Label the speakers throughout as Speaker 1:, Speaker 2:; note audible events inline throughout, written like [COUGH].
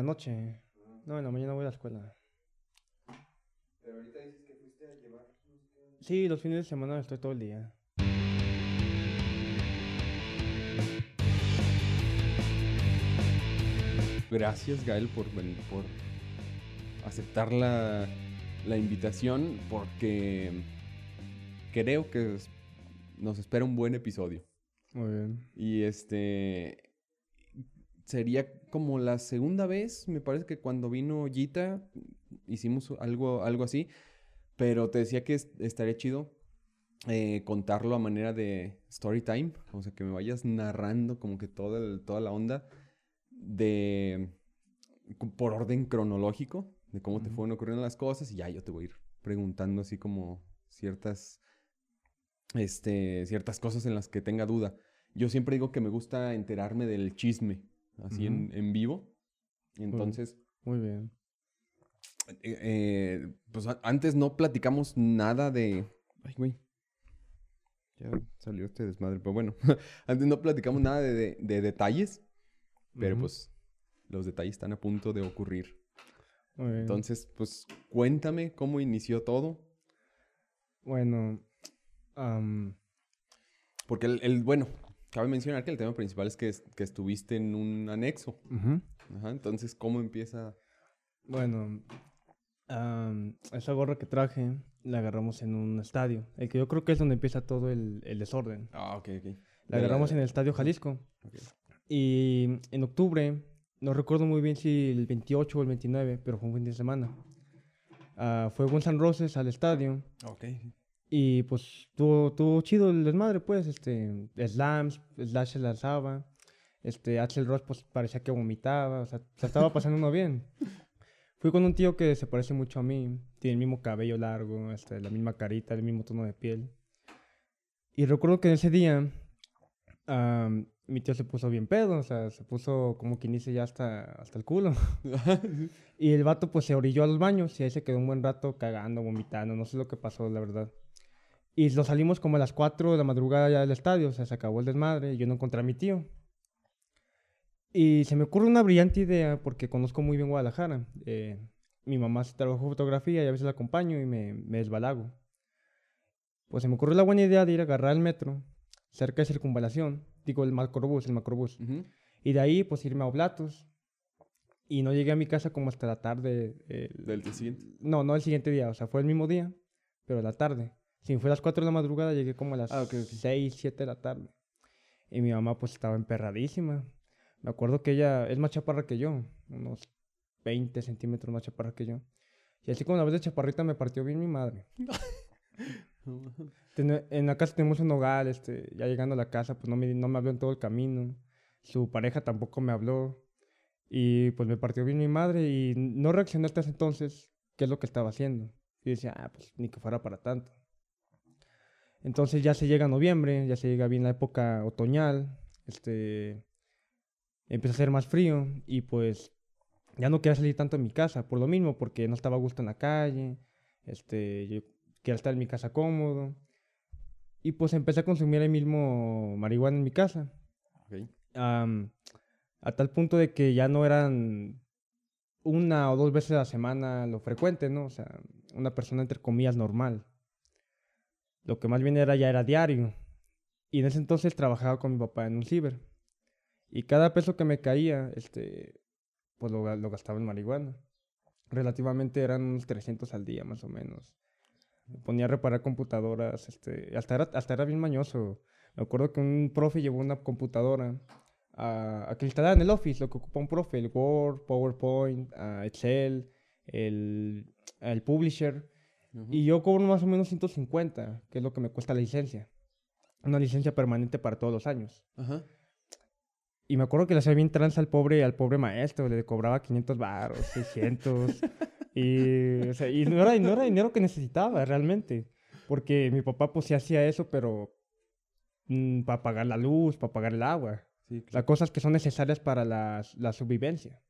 Speaker 1: la noche. No, en la mañana voy a la escuela.
Speaker 2: Pero ahorita dices que fuiste a llevar...
Speaker 1: Sí, los fines de semana estoy todo el día.
Speaker 3: Gracias, Gael, por, por aceptar la, la invitación, porque creo que nos espera un buen episodio.
Speaker 1: Muy bien.
Speaker 3: Y este sería como la segunda vez, me parece que cuando vino Gita hicimos algo, algo así, pero te decía que es- estaría chido eh, contarlo a manera de story time, o sea, que me vayas narrando como que toda, el- toda la onda de por orden cronológico de cómo te fueron ocurriendo las cosas y ya yo te voy a ir preguntando así como ciertas este ciertas cosas en las que tenga duda. Yo siempre digo que me gusta enterarme del chisme así en, en vivo. Entonces,
Speaker 1: Muy bien.
Speaker 3: eh, eh, pues a- antes no platicamos nada de. Ay, güey. Ya salió este desmadre, pero bueno. [LAUGHS] antes no platicamos nada de, de- de detalles, pero pues los detalles están a punto de ocurrir.
Speaker 1: Muy bien.
Speaker 3: Entonces, pues cuéntame cómo inició todo.
Speaker 1: Bueno,
Speaker 3: Porque el, el- bueno, cabe mencionar que el tema principal es que, es- que estuviste en un anexo. Ajá, entonces, ¿cómo empieza?
Speaker 1: bueno, am, esa gorra que traje la agarramos en un estadio. El que yo creo que es donde empieza todo el, el desorden.
Speaker 3: Ah, ok, ok.
Speaker 1: La agarramos en el estadio Jalisco.
Speaker 3: Ok.
Speaker 1: Y en octubre, no recuerdo muy bien si el 28 o el 29, pero fue un fin de semana. Ah, fue Guns N' Roses al estadio.
Speaker 3: Ok.
Speaker 1: Y pues tuvo, tuvo chido el desmadre, pues, este, slams, Slash se lanzaba, este, Axel Ross pues parecía que vomitaba, o sea, se estaba pasando uno bien. [LAUGHS] Fui con un tío que se parece mucho a mí, tiene el mismo cabello largo, este, la misma carita, el mismo tono de piel. Y recuerdo que ese día, am, mi tío se puso bien pedo, o sea, se puso como quien dice ya hasta, hasta el culo. [LAUGHS] Y el vato pues se orilló a los baños y ahí se quedó un buen rato cagando, vomitando, no sé lo que pasó, la verdad. Y nos salimos como a las 4 de la madrugada ya del estadio, o sea, se acabó el desmadre y yo no encontré a mi tío. Y se me ocurre una brillante idea porque conozco muy bien Guadalajara. Eh, mi mamá se trabajó fotografía y a veces la acompaño y me, me desbalago. Pues se me ocurrió la buena idea de ir a agarrar el metro cerca de circunvalación, digo el macrobús, el macrobús. Y de ahí pues irme a Oblatos. Y no llegué a mi casa como hasta la tarde. eh,
Speaker 3: Del día siguiente.
Speaker 1: no, no el siguiente día, o sea, fue el mismo día, pero la tarde. Si fue a las 4 de la madrugada, llegué como a las
Speaker 3: Ah, ok, ok.
Speaker 1: 6, 7 de la tarde. Y mi mamá pues estaba emperradísima. Me acuerdo que ella es más chaparra que yo, unos 20 centímetros más chaparra que yo. Y así como la vez de chaparrita me partió bien mi madre. [LAUGHS] Tene- en la casa tenemos un hogar, este, ya llegando a la casa, pues no me, no me habló en todo el camino. Su pareja tampoco me habló. Y pues me partió bien mi madre y no reaccioné hasta ese entonces qué es lo que estaba haciendo. Y decía, ah, pues ni que fuera para tanto. Entonces ya se llega noviembre, ya se llega bien la época otoñal, este, empieza a hacer más frío y pues ya no quería salir tanto de mi casa, por lo mismo, porque no estaba a gusto en la calle, este, yo quería estar en mi casa cómodo. Y pues empecé a consumir ahí mismo marihuana en mi casa. Am, a tal punto de que ya no eran una o dos veces a la semana lo frecuente, ¿no? O sea, una persona entre comillas normal. Lo que más bien era ya era diario. Y en ese entonces trabajaba con mi papá en un ciber. Y cada peso que me caía, este, pues lo, lo gastaba en marihuana. Relativamente eran unos 300 al día, más o menos. Me ponía a reparar computadoras, este, hasta era, hasta era bien mañoso. Me acuerdo que un profe llevó una computadora a, a que instalara en el Office, lo que ocupa un profe, el Word, PowerPoint, ah, Excel, el, el Publisher.
Speaker 3: Ujú.
Speaker 1: Y yo cobro más o menos 150, que es lo que me cuesta la licencia. Una licencia permanente para todos los años.
Speaker 3: Ajá.
Speaker 1: Y me acuerdo que le hacía bien tranza al pobre, al pobre maestro, le cobraba 500 baros, 600. y, o sea, y no, era, no era dinero que necesitaba realmente. Porque mi papá pues sí hacía eso, pero para pagar la luz, para pagar el agua.
Speaker 3: Sí,
Speaker 1: Las cosas que son necesarias para la, la subvivencia.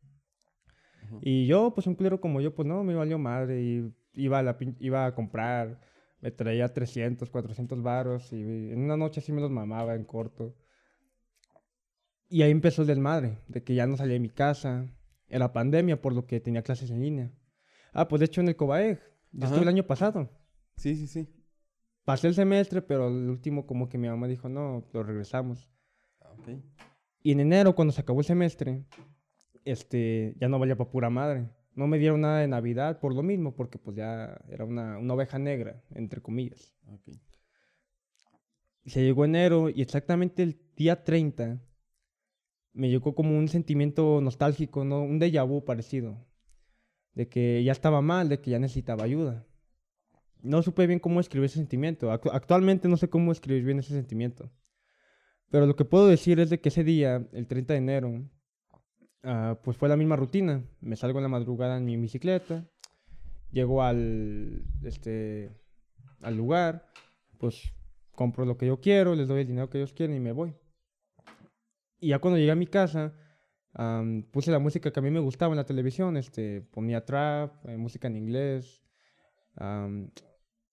Speaker 3: Ujú.
Speaker 1: Y yo, pues un culero como yo, pues no, me valió madre. Y iba a, la, iba a comprar, me traía 300, 400 varos. Y en una noche así me los mamaba en corto. Y ahí empezó el desmadre, de que ya no salía de mi casa. Era pandemia, por lo que tenía clases en línea. Ah, pues de hecho en el Cobaeg. Yo estuve el año pasado.
Speaker 3: Sí, sí, sí.
Speaker 1: Pasé el semestre, pero el último como que mi mamá dijo, no, lo regresamos.
Speaker 3: Ah, ok.
Speaker 1: Y en enero, cuando se acabó el semestre, este, ya no valía para pura madre. No me dieron nada de Navidad por lo mismo, porque pues ya era una, una oveja negra, entre comillas. Se llegó enero y exactamente el día 30 me llegó como un sentimiento nostálgico, ¿no? Un déjà vu parecido. De que ya estaba mal, de que ya necesitaba ayuda. No supe bien cómo escribir ese sentimiento. Actu- actualmente no sé cómo escribir bien ese sentimiento. Pero lo que puedo decir es de que ese día, el 30 de enero, ah, pues fue la misma rutina. Me salgo en la madrugada en mi bicicleta, llego al, este, al lugar, pues compro lo que yo quiero, les doy el dinero que ellos quieren y me voy. Y ya cuando llegué a mi casa, am, puse la música que a mí me gustaba en la televisión, este, ponía trap, eh, música en inglés, am,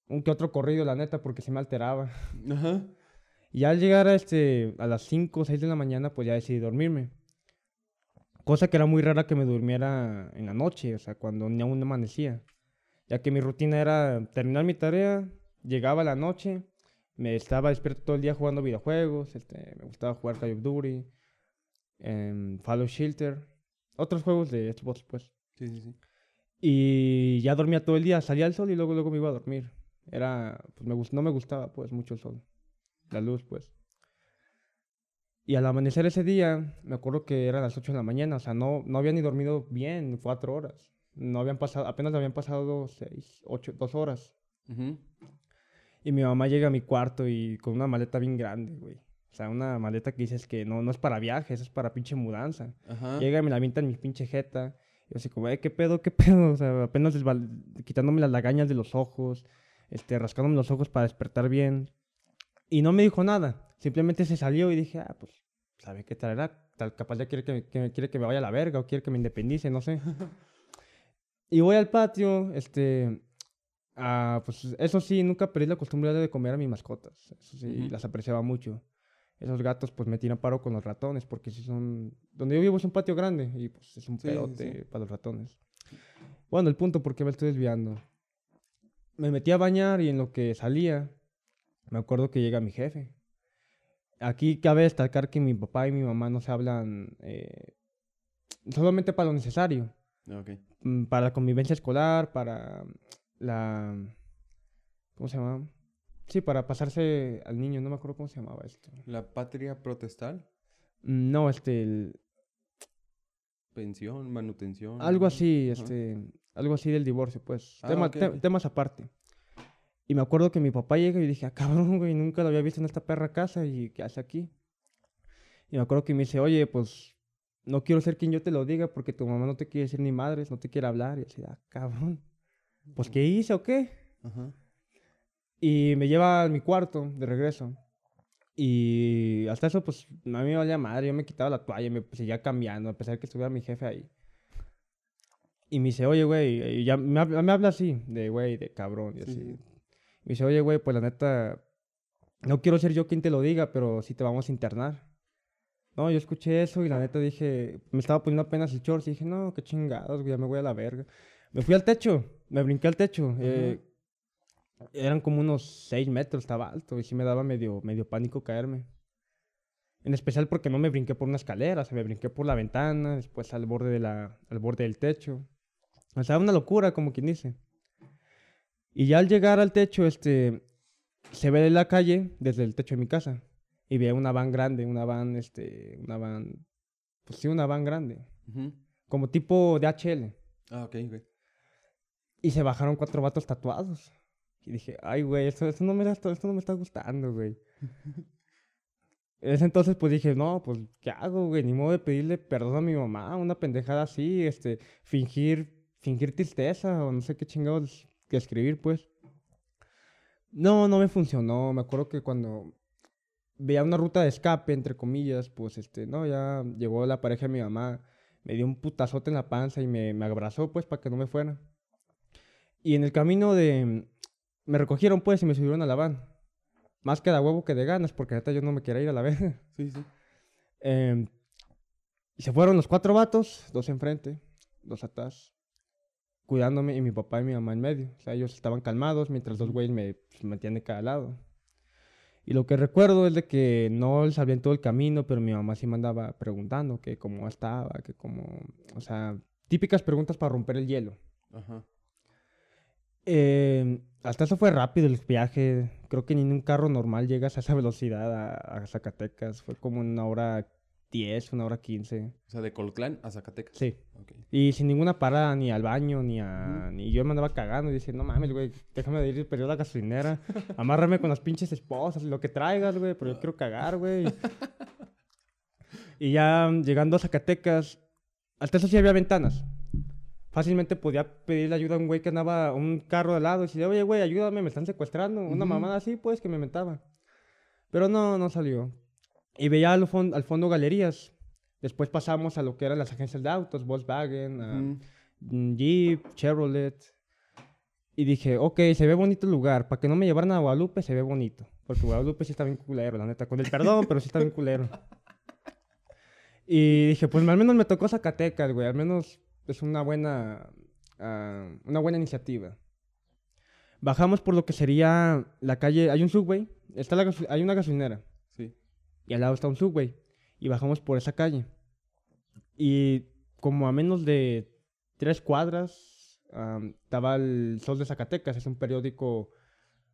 Speaker 1: un que otro corrido, la neta, porque se me alteraba.
Speaker 3: Ajá.
Speaker 1: Y ya al llegar a, este, a las 5 o 6 de la mañana, pues ya decidí dormirme. Cosa que era muy rara que me durmiera en la noche, o sea, cuando ni aún amanecía. Ya que mi rutina era terminar mi tarea, llegaba la noche, me estaba despierto todo el día jugando videojuegos, este, me gustaba jugar Call of Duty, em, Fallout Shelter, otros juegos de Xbox, pues.
Speaker 3: Sí, sí, sí.
Speaker 1: Y ya dormía todo el día, salía el sol y luego, luego me iba a dormir. Era, pues me no me gustaba pues mucho el sol, la luz pues. Y al amanecer ese día, me acuerdo que eran las 8 de la mañana, o sea, no, no había ni dormido bien cuatro horas. No habían pasado, apenas habían pasado seis, ocho, dos horas.
Speaker 3: Ujú.
Speaker 1: Y mi mamá llega a mi cuarto y con una maleta bien grande, güey. O sea, una maleta que dices que no, no es para viajes, es para pinche mudanza.
Speaker 3: Ajá.
Speaker 1: Llega y me la avienta en mi pinche jeta. Y yo así como, eh, ¿qué pedo, qué pedo? O sea, apenas quitándome las lagañas de los ojos, este, rascándome los ojos para despertar bien. Y no me dijo nada. Simplemente se salió y dije, ah, pues, ¿sabe qué traerá? Tal, capaz ya quiere que, que- quiere que me vaya a la verga o quiere que me independice, no sé. [LAUGHS] y voy al patio, este... ah, pues eso sí, nunca perdí la costumbre de comer a mis mascotas. Eso sí, las apreciaba mucho esos gatos pues me tiran paro con los ratones porque si son donde yo vivo es un patio grande y pues es un
Speaker 3: Sí, sí.
Speaker 1: para los ratones bueno el punto porque me estoy desviando me metí a bañar y en lo que salía me acuerdo que llega mi jefe aquí cabe destacar que mi papá y mi mamá no se hablan eh, solamente para lo necesario mm, para la convivencia escolar, para la... ¿Cómo se llama? Sí, para pasarse al niño, no me acuerdo cómo se llamaba esto.
Speaker 3: La patria protestal.
Speaker 1: Mm, No, este, el-
Speaker 3: Pensión, manutención.
Speaker 1: algo así, este, algo así del divorcio, pues.
Speaker 3: Ah,
Speaker 1: Tema- te-. Temas aparte. Y me acuerdo que mi papá llega y dije, ah, cabrón, güey, nunca lo había visto en esta perra casa y ¿qué hace aquí? Y me acuerdo que me dice, oye, pues, no quiero ser quien yo te lo diga porque tu mamá no te quiere decir ni madres, no te quiere hablar. Y así, ah, cabrón. Pues, ¿qué hice o qué?
Speaker 3: Ajá.
Speaker 1: Y me lleva a mi cuarto de regreso. Y hasta eso, pues, a mí me valía madre. Yo me quitaba la toalla y me seguía cambiando, a pesar de que estuviera mi jefe ahí. Y me dice, oye, güey, ya me, habla- me habla así, de güey, de cabrón, y
Speaker 3: Sí,
Speaker 1: así.
Speaker 3: sí.
Speaker 1: Me dice, oye, güey, pues la neta, no quiero ser yo quien te lo diga, pero sí te vamos a internar. No, yo escuché eso y la neta dije, me estaba poniendo apenas el shorts y dije, no, qué chingados, güey, ya me voy a la verga. Me fui al techo, me brinqué al techo. eh, eran como unos 6 metros, estaba alto y sí me daba medio, medio pánico caerme. En especial porque no me brinqué por una escalera, o sea, me brinqué por la ventana, después al borde, de la, al borde del techo. O sea, una locura, como quien dice. Y ya al llegar al techo, este, se ve la calle desde el techo de mi casa. Y ve una van grande, una van, este, una van, pues sí, una van grande. Como tipo de HL.
Speaker 3: Ah, ok, ok.
Speaker 1: Y se bajaron cuatro vatos tatuados. Y dije, ay, güey, esto, esto, no me, da- esto, esto no me está gustando, güey. [LAUGHS] En ese entonces, pues dije, no, pues, ¿qué hago, güey? Ni modo de pedirle perdón a mi mamá, una pendejada así, este, fingir, fingir tristeza o no sé qué chingados que escribir, pues. No, no me funcionó. Me acuerdo que cuando veía una ruta de escape, entre comillas, pues, este, no, ya llegó la pareja de mi mamá, me dio un putazote en la panza y me, me abrazó, pues, para que no me fuera. Y en el camino de... Me recogieron, pues, y me subieron a la van. Más que de huevo que de ganas, porque neta yo no me quería ir a la [LAUGHS] vez.
Speaker 3: Sí, sí.
Speaker 1: y se fueron los cuatro vatos, dos enfrente. dos atrás, cuidándome y mi papá y mi mamá en medio. O sea, ellos estaban calmados mientras dos güeyes me pues, metían de cada lado. Y lo que recuerdo es de que no les sabía en todo el camino, pero mi mamá sí me andaba preguntando que cómo estaba, que cómo... O sea, típicas preguntas para romper el hielo.
Speaker 3: Ajá.
Speaker 1: Eh, hasta eso fue rápido el viaje. Creo que ni en un carro normal llegas a esa [LAUGHS] velocidad a, a Zacatecas. Fue como una hora 10, una hora 15.
Speaker 3: O sea, de Colclán a Zacatecas.
Speaker 1: Sí. Y sin ninguna parada, ni al baño, ni a... Ni yo me andaba cagando y decía, no mames, güey, déjame de ir, pero a la gasolinera. [LAUGHS] Amárrame con las pinches esposas, lo que traigas, güey, pero yo quiero cagar, güey. y ya llegando a Zacatecas, hasta eso sí había ventanas. Fácilmente podía pedirle ayuda a un güey que andaba un carro de lado y decía, oye, güey, ayúdame, me están secuestrando. Una mamada así, pues, que me mentaba. Pero no, no salió. Y veía al, fon- al fondo galerías. Después pasamos a lo que eran las agencias de autos, Volkswagen, mm, Jeep, Chevrolet. Y dije, ok, se ve bonito el lugar. Para que no me llevaran a Guadalupe, se ve bonito. Porque Guadalupe sí está bien culero, la neta. Con el perdón, pero sí está bien culero. Y dije, pues al menos me tocó Zacatecas, güey. Al menos es una buena, ah, una buena iniciativa. Bajamos por lo que sería la calle. Hay un subway. Está la hay una gasolinera. Y al lado está un subway. Y bajamos por esa calle. Y como a menos de tres cuadras am, estaba el Sol de Zacatecas, es un periódico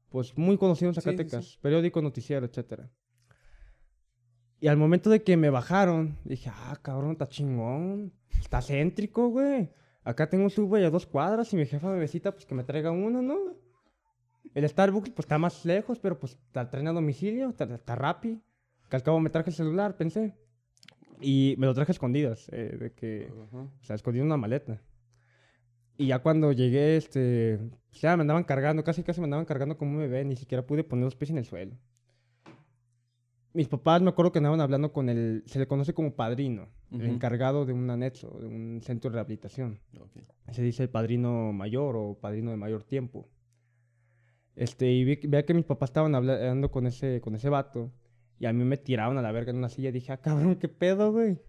Speaker 1: pues muy conocido en
Speaker 3: Sí, sí,
Speaker 1: Zacatecas, periódico, noticiero, etcétera. Y al momento de que me bajaron, dije, ah, cabrón, está chingón, está céntrico, güey. Acá tengo un subway a dos cuadras y mi jefa me besita, pues que me traiga uno, ¿no? El Starbucks, pues está más lejos, pero pues está traen a domicilio, está, está Rappi. Que al cabo me traje el celular, pensé. Y me lo traje a escondidas, eh, de que,
Speaker 3: Ajá.
Speaker 1: o sea, escondí en una maleta. Y ya cuando llegué, este, pues ya me andaban cargando, casi casi me andaban cargando como un bebé, ni siquiera pude poner los pies en el suelo. Mis papás me acuerdo que andaban hablando con el, se le conoce como padrino, el
Speaker 3: Ujú.
Speaker 1: encargado de un anexo, de un centro de rehabilitación.
Speaker 3: Ok.
Speaker 1: Se dice el padrino mayor o padrino de mayor tiempo. Este, y vi, veía que mis papás estaban habla- hablando con ese, con ese vato. Y a mí me tiraron a la verga en una silla. Dije, ah, cabrón, qué pedo, güey.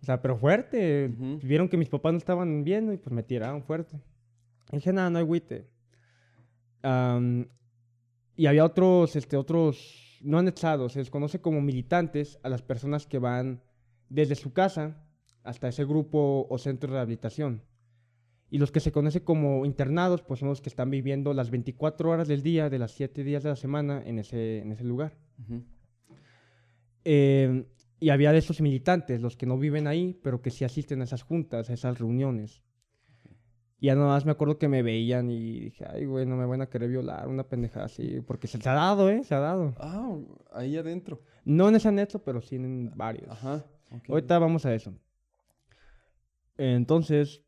Speaker 1: O sea, pero fuerte.
Speaker 3: Ujú.
Speaker 1: Vieron que mis papás no estaban viendo y pues me tiraron fuerte. Y dije, nada, no hay agüite. Am, y había otros, este, otros, no anexados, se les conoce como militantes a las personas que van desde su casa hasta ese grupo o centro de rehabilitación. Y los que se conocen como internados, pues son los que están viviendo las 24 horas del día, de las 7 días de la semana en ese, en ese lugar.
Speaker 3: Ujú.
Speaker 1: Eh, y había de esos militantes, los que no viven ahí, pero que sí asisten a esas juntas, a esas reuniones. Y ya nomás me acuerdo que me veían y dije, ay, güey, no me van a querer violar, una pendejada así. Porque se, se ha dado, ¿eh? Se ha dado.
Speaker 3: Ah, ahí adentro.
Speaker 1: No en ese anexo, pero sí en varios.
Speaker 3: Ajá. ok.
Speaker 1: Ahorita vamos a eso. Entonces,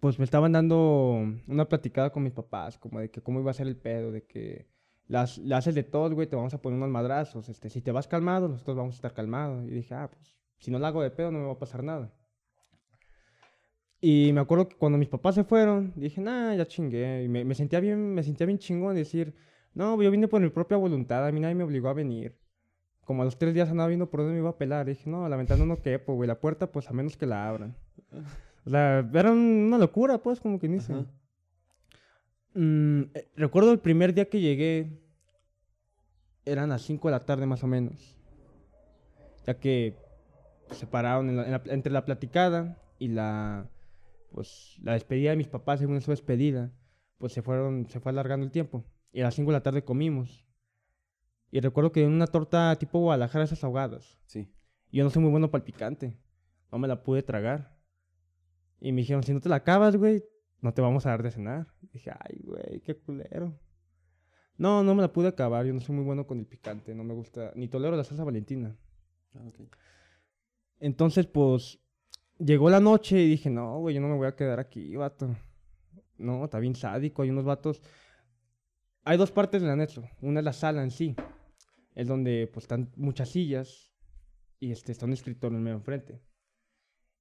Speaker 1: pues me estaban dando una platicada con mis papás, como de que cómo iba a ser el pedo, de que las, la haces de todos, güey, te vamos a poner unos madrazos. Este, si te vas calmado, nosotros vamos a estar calmados. Y dije, ah, pues, si no la hago de pedo, no me va a pasar nada. Y me acuerdo que cuando mis papás se fueron, dije, nah, ya chingué. Y me, sentía bien, me sentía bien chingón decir, no, yo vine por mi propia voluntad, a mí nadie me obligó a venir. Como a los tres días andaba viendo por dónde me iba a pelar. Dije, no, la ventana no quepo, güey. La puerta, pues a menos que la abran. O sea, era un- una locura, pues, como que dice. Mm, eh, recuerdo el primer día que llegué. Eran las 5 de la tarde, más o menos. Ya que se separaron en la- en la- entre la platicada y la. Pues la despedida de mis papás, según su despedida. Pues se fueron, se fue alargando el tiempo. Y a las 5 de la tarde comimos. Y recuerdo que una torta tipo Guadalajara, esas ahogadas.
Speaker 3: Sí.
Speaker 1: Y Yo no soy muy bueno para el picante. No me la pude tragar. Y me dijeron, si no te la acabas, güey, no te vamos a dar de cenar. Y dije, ay, güey, qué culero. No, no me la pude acabar. Yo no soy muy bueno con el picante. No me gusta. Ni tolero la salsa valentina.
Speaker 3: Ah.
Speaker 1: Entonces, pues, llegó la noche y dije, no, güey, yo no me voy a quedar aquí, vato. No, está bien sádico. Hay unos vatos. Hay dos partes del anexo. Una es la sala en sí. Es donde, pues, están muchas sillas y este, está un escritorio en medio enfrente.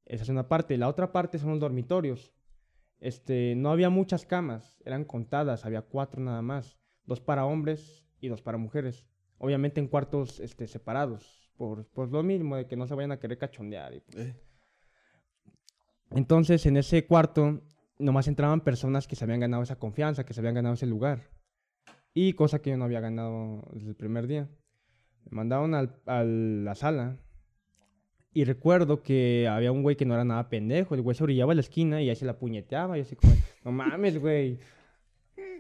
Speaker 1: Esa es una parte. La otra parte son los dormitorios. Este, no había muchas camas, eran contadas, había cuatro nada más. Dos para hombres y dos para mujeres. Obviamente en cuartos este, separados, por, por lo mismo de que no se vayan a querer cachondear. y, pues,
Speaker 3: Eh,
Speaker 1: Entonces, en ese cuarto, nomás entraban personas que se habían ganado esa confianza, que se habían ganado ese lugar. Y cosa que yo no había ganado desde el primer día. Me mandaron al- a la sala. Y recuerdo que había un güey que no era nada pendejo. El güey se orillaba a la esquina y ahí se la puñeteaba. Y así como, no mames, güey.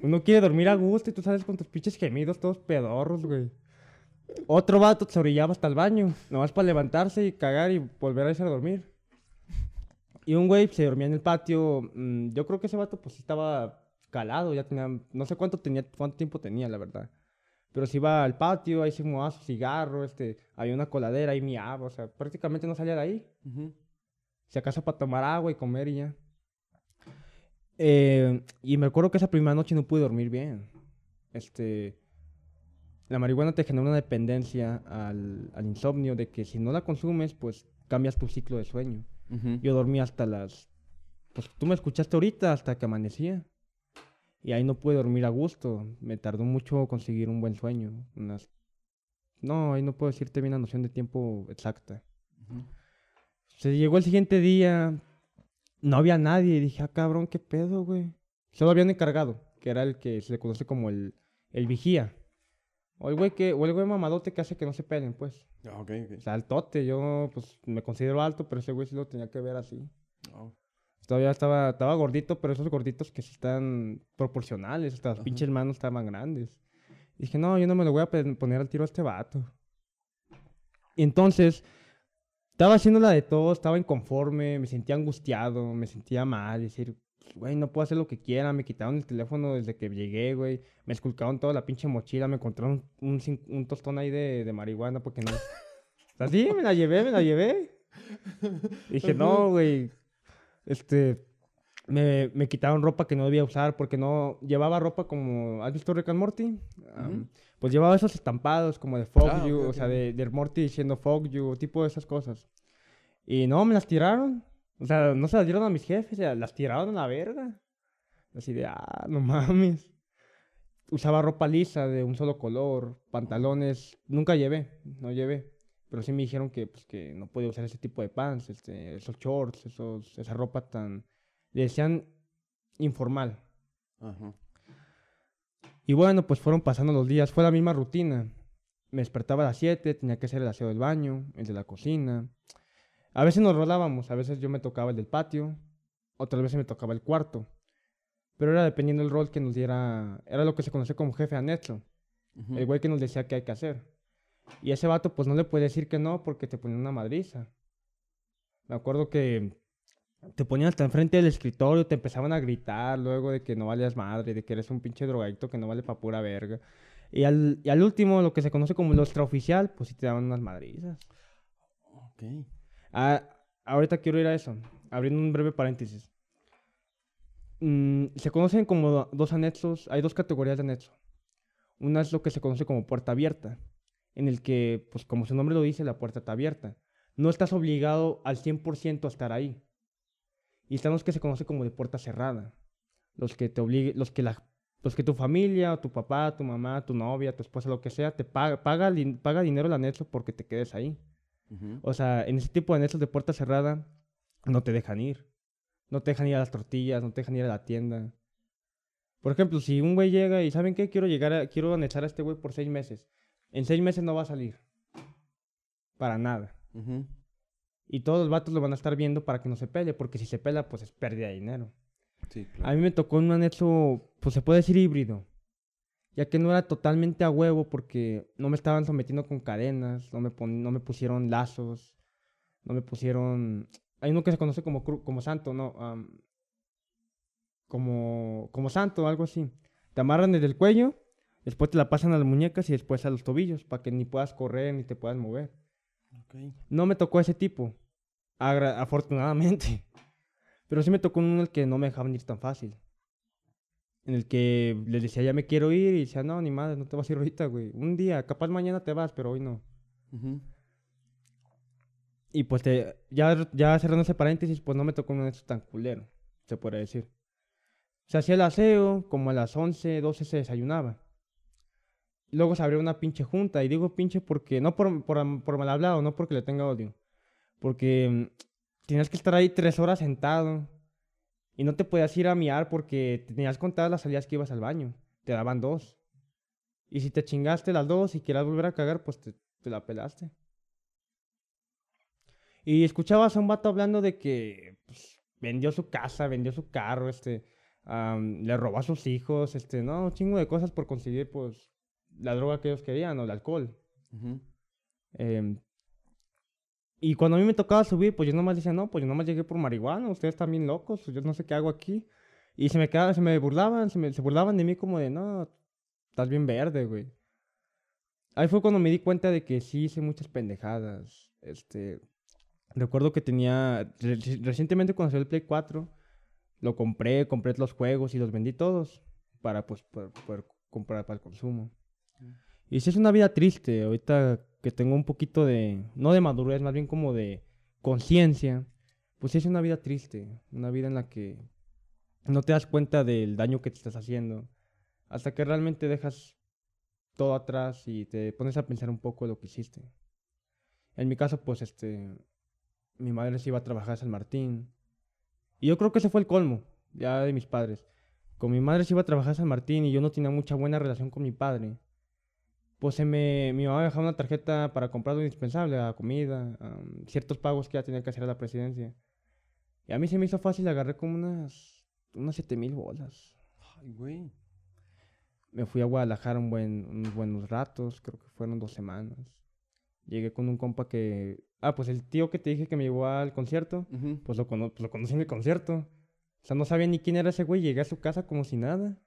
Speaker 1: Uno quiere dormir a gusto y tú sales con tus pinches gemidos todos pedorros, güey. Otro vato se orillaba hasta el baño. Nomás para levantarse y cagar y volver a irse a dormir. Y un güey se dormía en el patio. mm, yo creo que ese vato pues estaba calado. Ya tenía, no sé cuánto tenía, cuánto tiempo tenía, la verdad. Pero se iba al patio, ahí se fumaba su cigarro, este, había una coladera, ahí miaba, o sea, prácticamente no salía de ahí. Si acaso para tomar agua y comer y ya. Eh, y me acuerdo que esa primera noche no pude dormir bien. Este, la marihuana te genera una dependencia al, al insomnio de que si no la consumes, pues cambias tu ciclo de sueño. Yo dormí hasta las... Pues tú me escuchaste ahorita hasta que amanecía. Y ahí no pude dormir a gusto. Me tardó mucho conseguir un buen sueño. Unas... No, ahí no puedo decirte bien la noción de tiempo exacta. Se llegó el siguiente día, no había nadie. Y dije, ah, cabrón, qué pedo, güey. Solo había un encargado, que era el que se le conoce como el, el vigía. O el güey que, o el güey mamadote que hace que no se peleen, pues.
Speaker 3: Ah, ok,
Speaker 1: O
Speaker 3: ok.
Speaker 1: sea, altote. Yo, pues, me considero alto, pero ese güey sí lo tenía que ver así.
Speaker 3: Oh.
Speaker 1: Todavía estaba, estaba gordito, pero esos gorditos que sí están proporcionales. Hasta las pinches manos estaban grandes. Y dije, no, yo no me lo voy a poner al tiro a este vato. Y entonces, estaba haciendo la de todo, estaba inconforme, me sentía angustiado, me sentía mal. Decir, güey, no puedo hacer lo que quiera. Me quitaron el teléfono desde que llegué, güey. Me esculcaron toda la pinche mochila, me encontraron un, un tostón ahí de, de marihuana porque no. Así, me la llevé, me la llevé. Dije, no, güey. Este. Me, me quitaron ropa que no debía usar porque no. Llevaba ropa como. ¿Has visto Rick and Morty?
Speaker 3: Ujú.
Speaker 1: pues llevaba esos estampados como de fuck
Speaker 3: Ah,
Speaker 1: you, o sea, de, de Morty diciendo fuck you, tipo de esas cosas. Y no, me las tiraron. O sea, no se las dieron a mis jefes, las tiraron a la verga. Así de, ah, no mames. Usaba ropa lisa de un solo color, pantalones. Nunca llevé, no llevé. Pero sí me dijeron que, pues, que no podía usar ese tipo de pants, este, esos shorts, esos, esa ropa tan... Le decían informal.
Speaker 3: Ajá.
Speaker 1: Y bueno, pues fueron pasando los días, fue la misma rutina. Me despertaba a las 7, tenía que hacer el aseo del baño, el de la cocina. A veces nos rolábamos, a veces yo me tocaba el del patio, otras veces me tocaba el cuarto. Pero era dependiendo del rol que nos diera, era lo que se conoce como jefe anexo,
Speaker 3: Ujú.
Speaker 1: el güey que nos decía qué hay que hacer. Y ese vato pues no le puede decir que no porque te ponía una madriza. Me acuerdo que te ponían hasta enfrente del escritorio, te empezaban a gritar luego de que no valías madre, de que eres un pinche drogadicto que no vale pa' pura verga. Y al, y al último, lo que se conoce como el extraoficial, pues sí te daban unas madrizas.
Speaker 3: Ok.
Speaker 1: Ah, ahorita quiero ir a eso, abriendo un breve paréntesis. Mm, se conocen como do- dos anexos, hay dos categorías de anexo. Una es lo que se conoce como puerta abierta, en el que, pues como su nombre lo dice, la puerta está abierta. No estás obligado al 100% a estar ahí. Y están los que se conoce como de puerta cerrada. Los que te obligue, los que la, los que tu familia, tu papá, tu mamá, tu novia, tu esposa, lo que sea, te paga, paga, paga dinero el anexo porque te quedes ahí. O sea, en ese tipo de anexos de puerta cerrada, no te dejan ir. No te dejan ir a las tortillas, no te dejan ir a la tienda. Por ejemplo, si un güey llega y ¿saben qué? Quiero llegar a, quiero anexar a este güey por seis meses. En seis meses no va a salir. Para nada.
Speaker 3: Ujú.
Speaker 1: Y todos los vatos lo van a estar viendo para que no se pele, porque si se pela, pues es pérdida de dinero.
Speaker 3: Sí,
Speaker 1: A
Speaker 3: claro.
Speaker 1: mí me tocó un anexo, pues se puede decir híbrido. Ya que no era totalmente a huevo porque no me estaban sometiendo con cadenas, no me, pon- no me pusieron lazos, no me pusieron... Hay uno que se conoce como, como santo, ¿no? Am, como, como santo, algo así. Te amarran desde el cuello, después te la pasan a las muñecas y después a los tobillos, para que ni puedas correr ni te puedas mover. No me tocó ese tipo, agra- afortunadamente. [LAUGHS] Pero sí me tocó uno en el que no me dejaban ir tan fácil. En el que les decía, ya me quiero ir, y decía, no, ni madre, no te vas a ir ahorita, güey. Un día, capaz mañana te vas, pero hoy no.
Speaker 3: Ujú.
Speaker 1: Y pues te- ya, ya cerrando ese paréntesis, pues no me tocó uno de esos tan culero, se puede decir. Se hacía el aseo, como a las 11, 12 se desayunaba. Luego se abrió una pinche junta, y digo pinche porque, no por, por, por mal hablado, no porque le tenga odio. Porque mm, tenías que estar ahí tres horas sentado. Y no te podías ir a miar porque tenías contadas las salidas que ibas al baño. Te daban dos. Y si te chingaste las dos y quieras volver a cagar, pues te, la pelaste. Y escuchabas a un vato hablando de que pues, vendió su casa, vendió su carro, este, le robó a sus hijos, este, no, un chingo de cosas por conseguir, pues, la droga que ellos querían o el alcohol. Em, y cuando a mí me tocaba subir, pues yo nomás decía, no, pues yo nomás llegué por marihuana, ustedes están bien locos, yo no sé qué hago aquí. Y se me quedaban, se me burlaban, se, me, se burlaban de mí como de, no, estás bien verde, güey. Ahí fue cuando me di cuenta de que sí hice muchas pendejadas. Este, recuerdo que tenía, re- recientemente cuando salió el Play 4, lo compré, compré los juegos y los vendí todos para, pues, poder, poder comprar para el consumo. Y sí es una vida triste, ahorita que tengo un poquito de, no de madurez, más bien como de conciencia, pues sí es una vida triste, una vida en la que no te das cuenta del daño que te estás haciendo, hasta que realmente dejas todo atrás y te pones a pensar un poco de lo que hiciste. En mi caso, pues este, mi madre se iba a trabajar a San Martín, y yo creo que ese fue el colmo, ya de mis padres. Con mi madre se iba a trabajar a San Martín y yo no tenía mucha buena relación con mi padre pues se me, mi mamá me dejaba una tarjeta para comprar lo indispensable, la comida, ciertos pagos que ya tenía que hacer a la presidencia. Y a mí se me hizo fácil, agarré como unas, unas 7 mil bolas.
Speaker 3: Ay, güey.
Speaker 1: Me fui a Guadalajara un buen, unos buenos ratos, creo que fueron dos semanas. Llegué con un compa que... Ah, pues el tío que te dije que me llevó al concierto, pues lo, cono- pues lo conocí en el concierto. O sea, no sabía ni quién era ese güey, llegué a su casa como si nada.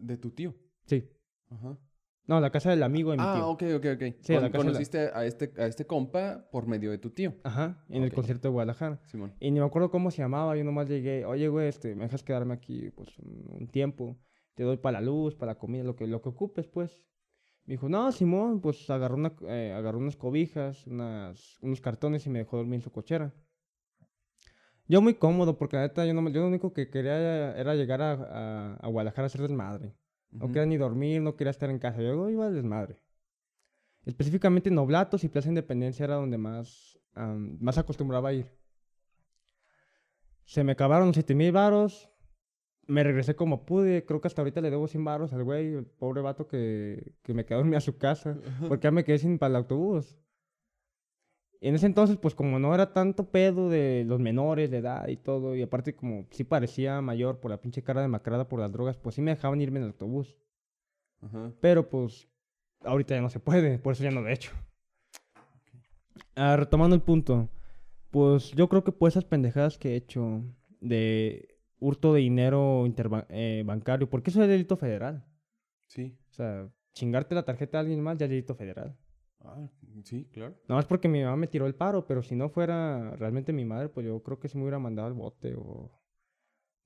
Speaker 3: De tu tío.
Speaker 1: Sí.
Speaker 3: Ajá.
Speaker 1: No, la casa del amigo de mi
Speaker 3: Ah,
Speaker 1: tío.
Speaker 3: ok, ok, ok.
Speaker 1: Sí,
Speaker 3: Con-
Speaker 1: la casa de la-
Speaker 3: conociste a este, a este compa por medio de tu tío.
Speaker 1: Ajá, en el
Speaker 3: Ok.
Speaker 1: concierto de Guadalajara.
Speaker 3: Simón.
Speaker 1: Y ni me acuerdo cómo se llamaba, yo nomás llegué, oye, güey, este, me dejas quedarme aquí, pues, un, tiempo, te doy para la luz, para la comida, lo que, lo que ocupes, pues. Me dijo, no, Simón, pues, agarró, una, eh, agarró unas cobijas, unas, unos cartones y me dejó dormir en su cochera. Yo muy cómodo, porque la neta, yo, no, yo lo único que quería era, llegar a, a, a Guadalajara a hacer desmadre. No quería ni dormir, no quería estar en casa, yo iba al desmadre. Específicamente en Noblatos y Plaza Independencia era donde más, am, más acostumbraba a ir. Se me acabaron los 7 mil varos. Me regresé como pude. Creo que hasta ahorita le debo 100 varos al güey, el pobre vato que, que me quedó dormir a su casa. Porque ya me quedé sin para el autobús. En ese entonces, pues como no era tanto pedo de los menores de edad y todo, y aparte como sí parecía mayor por la pinche cara demacrada por las drogas, pues sí me dejaban irme en el autobús.
Speaker 3: Ajá.
Speaker 1: Pero pues ahorita ya no se puede, por eso ya no lo he hecho. Ah, retomando el punto, pues yo creo que por esas pendejadas que he hecho de hurto de dinero eh, bancario, porque eso es delito federal.
Speaker 3: Sí.
Speaker 1: O sea, chingarte la tarjeta de alguien más ya es delito federal.
Speaker 3: Ah, sí, claro.
Speaker 1: No es porque mi mamá me tiró el paro, pero si no fuera realmente mi madre, pues yo creo que se me hubiera mandado al bote o...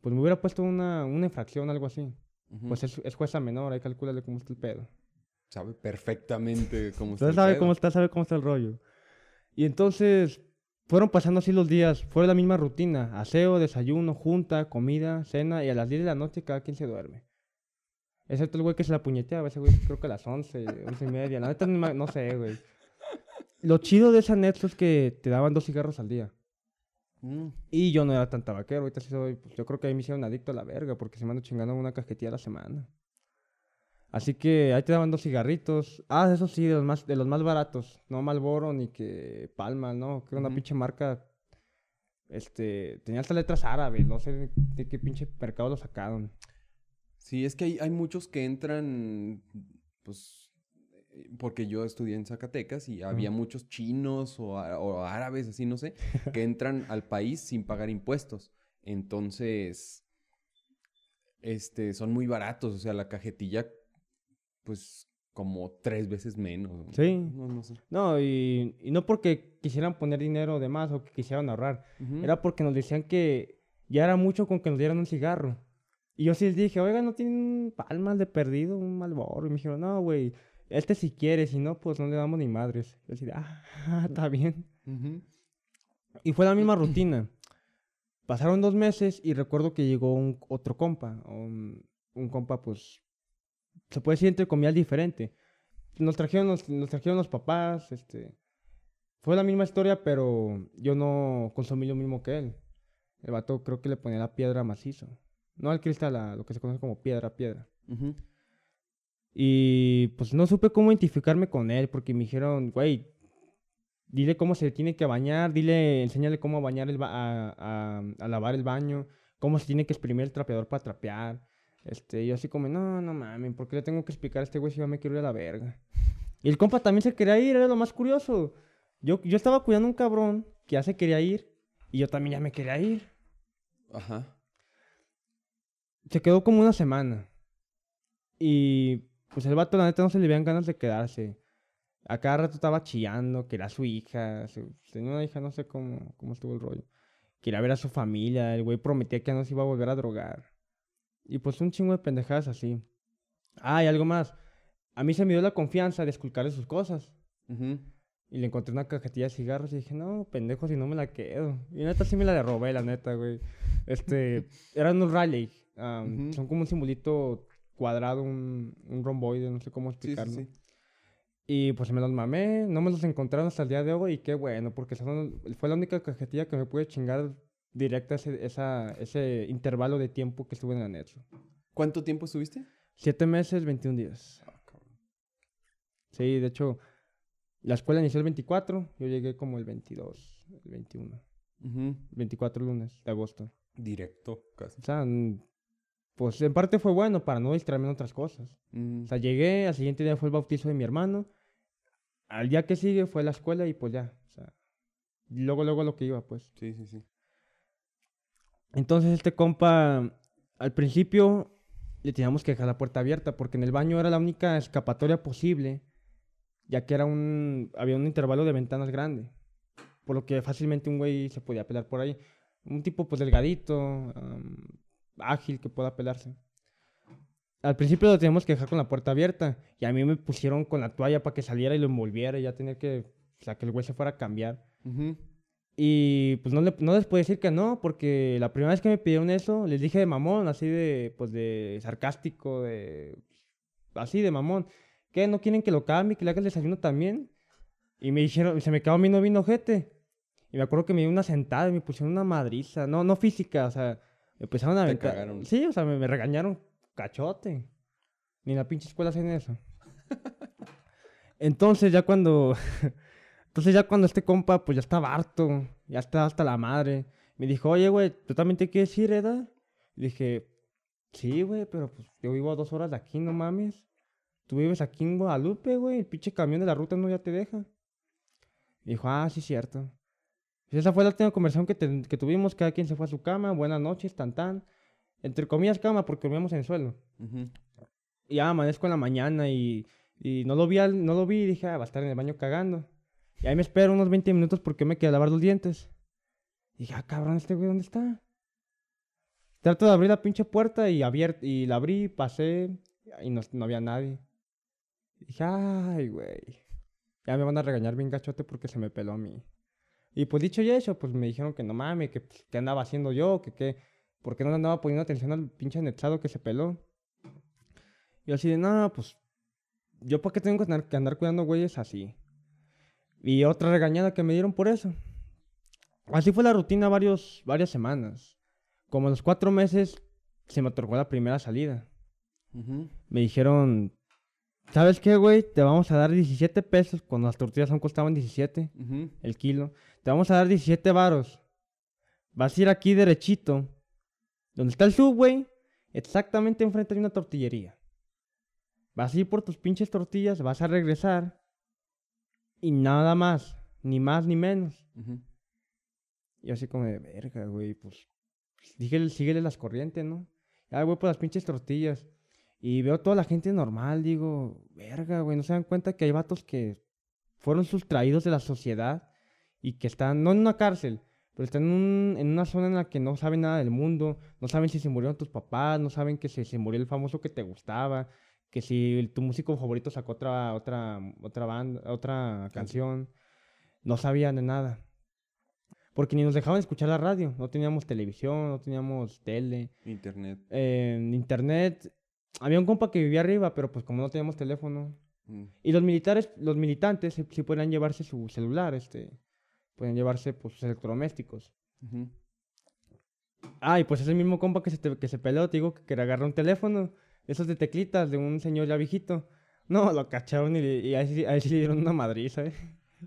Speaker 1: Pues me hubiera puesto una, una infracción, algo así. Pues es, es jueza menor, ahí calcúlale cómo está el pedo.
Speaker 3: Sabe perfectamente cómo está el
Speaker 1: sabe
Speaker 3: pedo.
Speaker 1: cómo está, sabe cómo está el rollo. Y entonces fueron pasando así los días, fue la misma rutina, aseo, desayuno, junta, comida, cena y a las 10 de la noche cada quien se duerme. Excepto el güey que se la puñeteaba, ese güey creo que a las 11, 11 y media, la neta no, sé, güey. Lo chido de esa Netflix es que te daban dos cigarros al día.
Speaker 3: Mm,
Speaker 1: Y yo no era tan tabaquero, ahorita sí soy, pues yo creo que ahí me hicieron adicto a la verga, porque se me ando chingando una cajetilla a la semana. Así que ahí te daban dos cigarritos. Ah, eso sí, de los más, de los más baratos. No Malboro ni que Palma, ¿no? Que era una
Speaker 3: Ujú.
Speaker 1: pinche marca. Este, tenía hasta letras árabes, no sé de, de qué pinche mercado lo sacaron.
Speaker 3: Sí, es que hay, hay muchos que entran, pues, eh, porque yo estudié en Zacatecas y había muchos chinos o, o árabes, así no sé, [LAUGHS] que entran al país sin pagar impuestos. Entonces, este, son muy baratos, o sea, la cajetilla, pues, como tres veces menos.
Speaker 1: Sí.
Speaker 3: No, no sé.
Speaker 1: No, y, y no porque quisieran poner dinero de más o que quisieran ahorrar. Era porque nos decían que ya era mucho con que nos dieran un cigarro. Y yo sí les dije, oiga, ¿no tienen palmas de perdido, un Malboro? Y me dijeron, no, güey, este si quiere, si no, pues no le damos ni madres. Yo así, de, ah, [LAUGHS] está bien. Y fue la misma rutina. Pasaron dos meses y recuerdo que llegó un otro compa, un, un compa, pues, se puede decir entre comillas diferente. Nos trajeron los, nos trajeron los papás, este... fue la misma historia, pero yo no consumí lo mismo que él. El vato creo que le ponía la piedra macizo. No al cristal, a lo que se conoce como piedra, piedra.
Speaker 3: Ujú.
Speaker 1: Y pues no supe cómo identificarme con él, porque me dijeron, güey, dile cómo se tiene que bañar, dile, enséñale cómo bañar el ba- a, a- a lavar el baño, cómo se tiene que exprimir el trapeador para trapear. Este, yo así como, no, no mames, ¿por qué le tengo que explicar a este güey si yo me quiero ir a la verga? Y el compa también se quería ir, era lo más curioso. Yo, yo estaba cuidando a un cabrón que ya se quería ir, y yo también ya me quería ir.
Speaker 3: Ajá.
Speaker 1: Se quedó como una semana. Y pues el vato, la neta, no se le veían ganas de quedarse. A cada rato estaba chillando, que era su hija. su- tenía una hija, no sé cómo, cómo estuvo el rollo. Quería ver a su familia. El güey prometía que no se iba a volver a drogar. Y pues un chingo de pendejadas así. Ah, y algo más. A mí se me dio la confianza de esculcarle sus cosas.
Speaker 3: Ujú.
Speaker 1: Y le encontré una cajetilla de cigarros y dije, no, pendejo, si no me la quedo. Y neta sí me la robé, la neta, güey. Este, [LAUGHS] eran unos Raleigh.
Speaker 3: Ujú.
Speaker 1: Son como un simbolito cuadrado, un, un romboide, no sé cómo
Speaker 3: Sí, sí,
Speaker 1: explicarlo.
Speaker 3: sí.
Speaker 1: Y pues me los mamé, no me los encontraron hasta el día de hoy y qué bueno, porque son- fue la única cajetilla que me pude chingar directa ese, esa, ese intervalo de tiempo que estuve en la Netflix.
Speaker 3: ¿Cuánto tiempo estuviste?
Speaker 1: Siete meses, 21 días. Sí, de hecho, la escuela inició el 24, yo llegué como el 22, el 21,
Speaker 3: Ujú.
Speaker 1: 24 lunes de agosto.
Speaker 3: Directo, casi.
Speaker 1: O sea, pues en parte fue bueno para no distraerme en otras cosas.
Speaker 3: Mm.
Speaker 1: O sea, llegué, al siguiente día fue el bautizo de mi hermano, al día que sigue fue la escuela y pues ya, o sea, luego, luego lo que iba, pues.
Speaker 3: Sí, sí, sí.
Speaker 1: Entonces este compa, al principio le teníamos que dejar la puerta abierta porque en el baño era la única escapatoria posible, ya que era un, había un intervalo de ventanas grande, por lo que fácilmente un güey se podía pelar por ahí. Un tipo pues delgadito, ágil que pueda pelarse. Al principio lo teníamos que dejar con la puerta abierta y a mí me pusieron con la toalla para que saliera y lo envolviera y ya tener que, o sea, que el güey se fuera a cambiar. Y pues no, le- no les puedo decir que no, porque la primera vez que me pidieron eso, les dije de mamón, así de, pues de sarcástico, de, así de mamón. ¿Qué? ¿No quieren que lo cambie, que le haga el desayuno también? Y me dijeron, se me quedó mi no vino ojete. Y me acuerdo que me dio una sentada y me pusieron una madriza, no, no física, o sea, empezaron a
Speaker 3: Te
Speaker 1: aventar.
Speaker 3: cagaron.
Speaker 1: Sí, o sea, me, me regañaron cachote. Ni en la pinche escuela hacen eso. [LAUGHS] Entonces ya cuando... [LAUGHS] Entonces ya cuando este compa, pues ya estaba harto, ya estaba hasta la madre. Me dijo, oye, güey, ¿tú también te quieres ir, edad? Y dije, sí, güey, pero pues yo vivo a dos horas de aquí, no mames. Tú vives aquí en Guadalupe, güey, el pinche camión de la ruta no ya te deja. Y dijo, ah, sí, cierto. Esa fue la última conversación que, que tuvimos, cada quien se fue a su cama, buenas noches, tan tan. Entre comillas cama, porque dormíamos en el suelo. Y ya amanezco en la mañana y, y no lo vi, al- no lo vi y dije, ah, va a estar en el baño cagando. Y ahí me espero unos 20 minutos porque me quedé a lavar los dientes. Y dije, ah, cabrón, este güey, ¿dónde está? Trato de abrir la pinche puerta y, abier- y la abrí, pasé y no, no había nadie. Y dije, ay, güey. Ya me van a regañar bien gachote porque se me peló a mí. Y pues dicho y hecho, pues me dijeron que no mames, que pues, qué andaba haciendo yo, que qué, por qué no andaba poniendo atención al pinche anexado que se peló. Y así de, no, pues, yo para qué tengo que andar, que andar cuidando güeyes así. Y otra regañada que me dieron por eso. Así fue la rutina varios, varias semanas. Como a los cuatro meses se me otorgó la primera salida. Me dijeron, ¿sabes qué, güey? Te vamos a dar 17 pesos cuando las tortillas aún costaban 17
Speaker 3: Ujú.
Speaker 1: el kilo. Te vamos a dar 17 varos. Vas a ir aquí derechito. Donde está el subway, exactamente enfrente hay una tortillería. Vas a ir por tus pinches tortillas, vas a regresar. Y nada más. Ni más ni menos. Y así como de verga, güey, pues. Síguele, síguele las corrientes, ¿no? Ya voy por las pinches tortillas. Y veo toda la gente normal, digo, verga, güey, no se dan cuenta que hay vatos que fueron sustraídos de la sociedad y que están, no en una cárcel, pero están en, un- en una zona en la que no saben nada del mundo, no saben si se murieron tus papás, no saben que se, se murió el famoso que te gustaba, que si tu músico favorito sacó otra, otra, otra banda, otra canción, no sabían de nada. Porque ni nos dejaban escuchar la radio, no teníamos televisión, no teníamos tele,
Speaker 3: Internet.
Speaker 1: en internet. Había un compa que vivía arriba, pero pues como no teníamos teléfono,
Speaker 3: Mm,
Speaker 1: Y los militares, los militantes sí, sí podían llevarse su celular, este, pueden llevarse pues sus electrodomésticos.
Speaker 3: ujú.
Speaker 1: Ah, y pues ese mismo compa que se, te- que se peleó, te digo, que, que le agarró un teléfono, esos de teclitas de un señor ya viejito. No, lo cacharon y, y ahí, sí- ahí sí le dieron una madriza, ¿eh?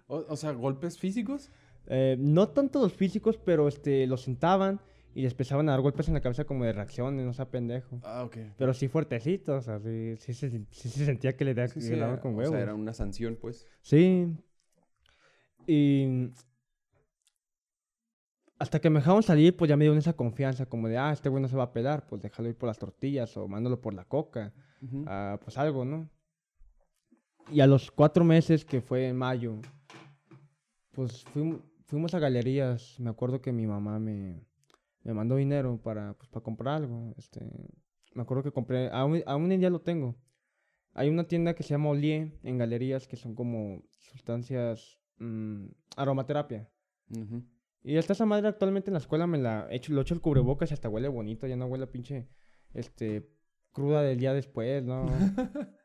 Speaker 3: O, o sea, golpes físicos.
Speaker 1: Eh, no tanto los físicos, pero este, los sentaban y les empezaban a dar golpes en la cabeza como de reacciones, no sea pendejo.
Speaker 3: Ah, ok.
Speaker 1: Pero sí fuertecitos, o sea, sí, sí, se sí se sentía que le,
Speaker 3: Sí, sí,
Speaker 1: daban
Speaker 3: era-
Speaker 1: con
Speaker 3: o
Speaker 1: huevos.
Speaker 3: sea, era una sanción, pues.
Speaker 1: Sí. Y hasta que me dejaron salir, pues ya me dieron esa confianza, como de, ah, este güey no se va a pelar, pues déjalo ir por las tortillas o mándalo por la coca, ah, pues algo, ¿no? Y a los cuatro meses, que fue en mayo, pues fuim- fuimos a galerías. Me acuerdo que mi mamá me, me mandó dinero para, pues, para comprar algo. Este, me acuerdo que compré, aún, aún en día lo tengo. Hay una tienda que se llama Olie en galerías que son como sustancias, mm, aromaterapia. Y esta esa madre actualmente en la escuela me la he hecho, lo el cubrebocas y hasta huele bonito, ya no huele a pinche, este, cruda del día después, ¿no? [LAUGHS]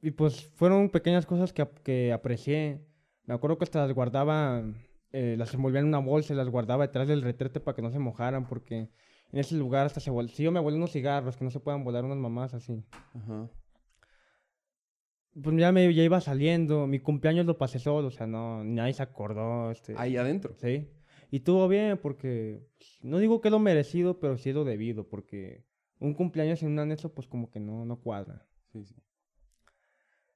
Speaker 1: y pues fueron pequeñas cosas que, que aprecié. Me acuerdo que hasta las guardaba, eh, las envolvía en una bolsa y las guardaba detrás del retrete para que no se mojaran, porque en ese lugar hasta se vol... Si yo me volé unos cigarros, que no se puedan volar unas mamás así.
Speaker 3: Ajá.
Speaker 1: Pues ya, me, ya iba saliendo, mi cumpleaños lo pasé solo, o sea, no, nadie se acordó, este...
Speaker 3: Ahí adentro.
Speaker 1: Sí. Y estuvo bien porque pues, no digo que lo merecido, pero sí lo debido, porque un cumpleaños en un anexo pues como que no, no cuadra.
Speaker 3: Sí, sí.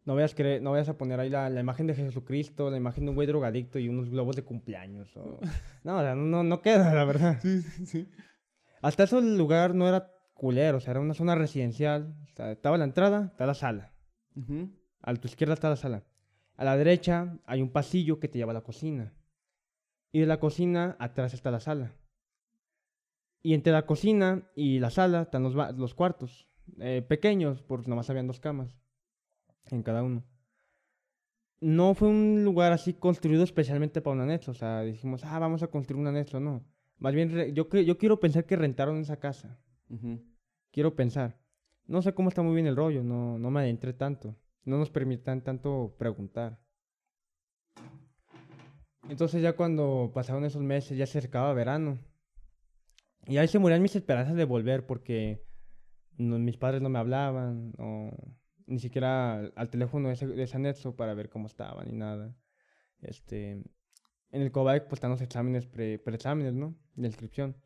Speaker 1: No vayas, no vayas a poner ahí la, la imagen de Jesucristo, la imagen de un güey drogadicto y unos globos de cumpleaños. o- [LAUGHS] No, o sea, no, no queda, la verdad.
Speaker 3: Sí, sí, sí.
Speaker 1: Hasta eso el lugar no era culero, o sea, era una zona residencial. O sea, estaba la entrada, está la sala.
Speaker 3: Ujú.
Speaker 1: A tu izquierda está la sala. A la derecha hay un pasillo que te lleva a la cocina. Y de la cocina atrás está la sala. Y entre la cocina y la sala están los, los cuartos. eh, pequeños, porque nomás habían dos camas en cada uno. No fue un lugar así construido especialmente para un anexo. O sea, dijimos, ah, vamos a construir un anexo. No. Más bien, yo, yo quiero pensar que rentaron esa casa. Quiero pensar. No sé cómo está muy bien el rollo, no, no me adentré tanto. No nos permitan tanto preguntar. Entonces ya cuando pasaron esos meses, ya se acercaba verano. Y ahí se morían mis esperanzas de volver porque no- mis padres no me hablaban, o ni siquiera al, al teléfono de ese, de ese anexo para ver cómo estaba, ni nada. Este, en el COVAC pues están los exámenes, pre, preexámenes, ¿no? De inscripción,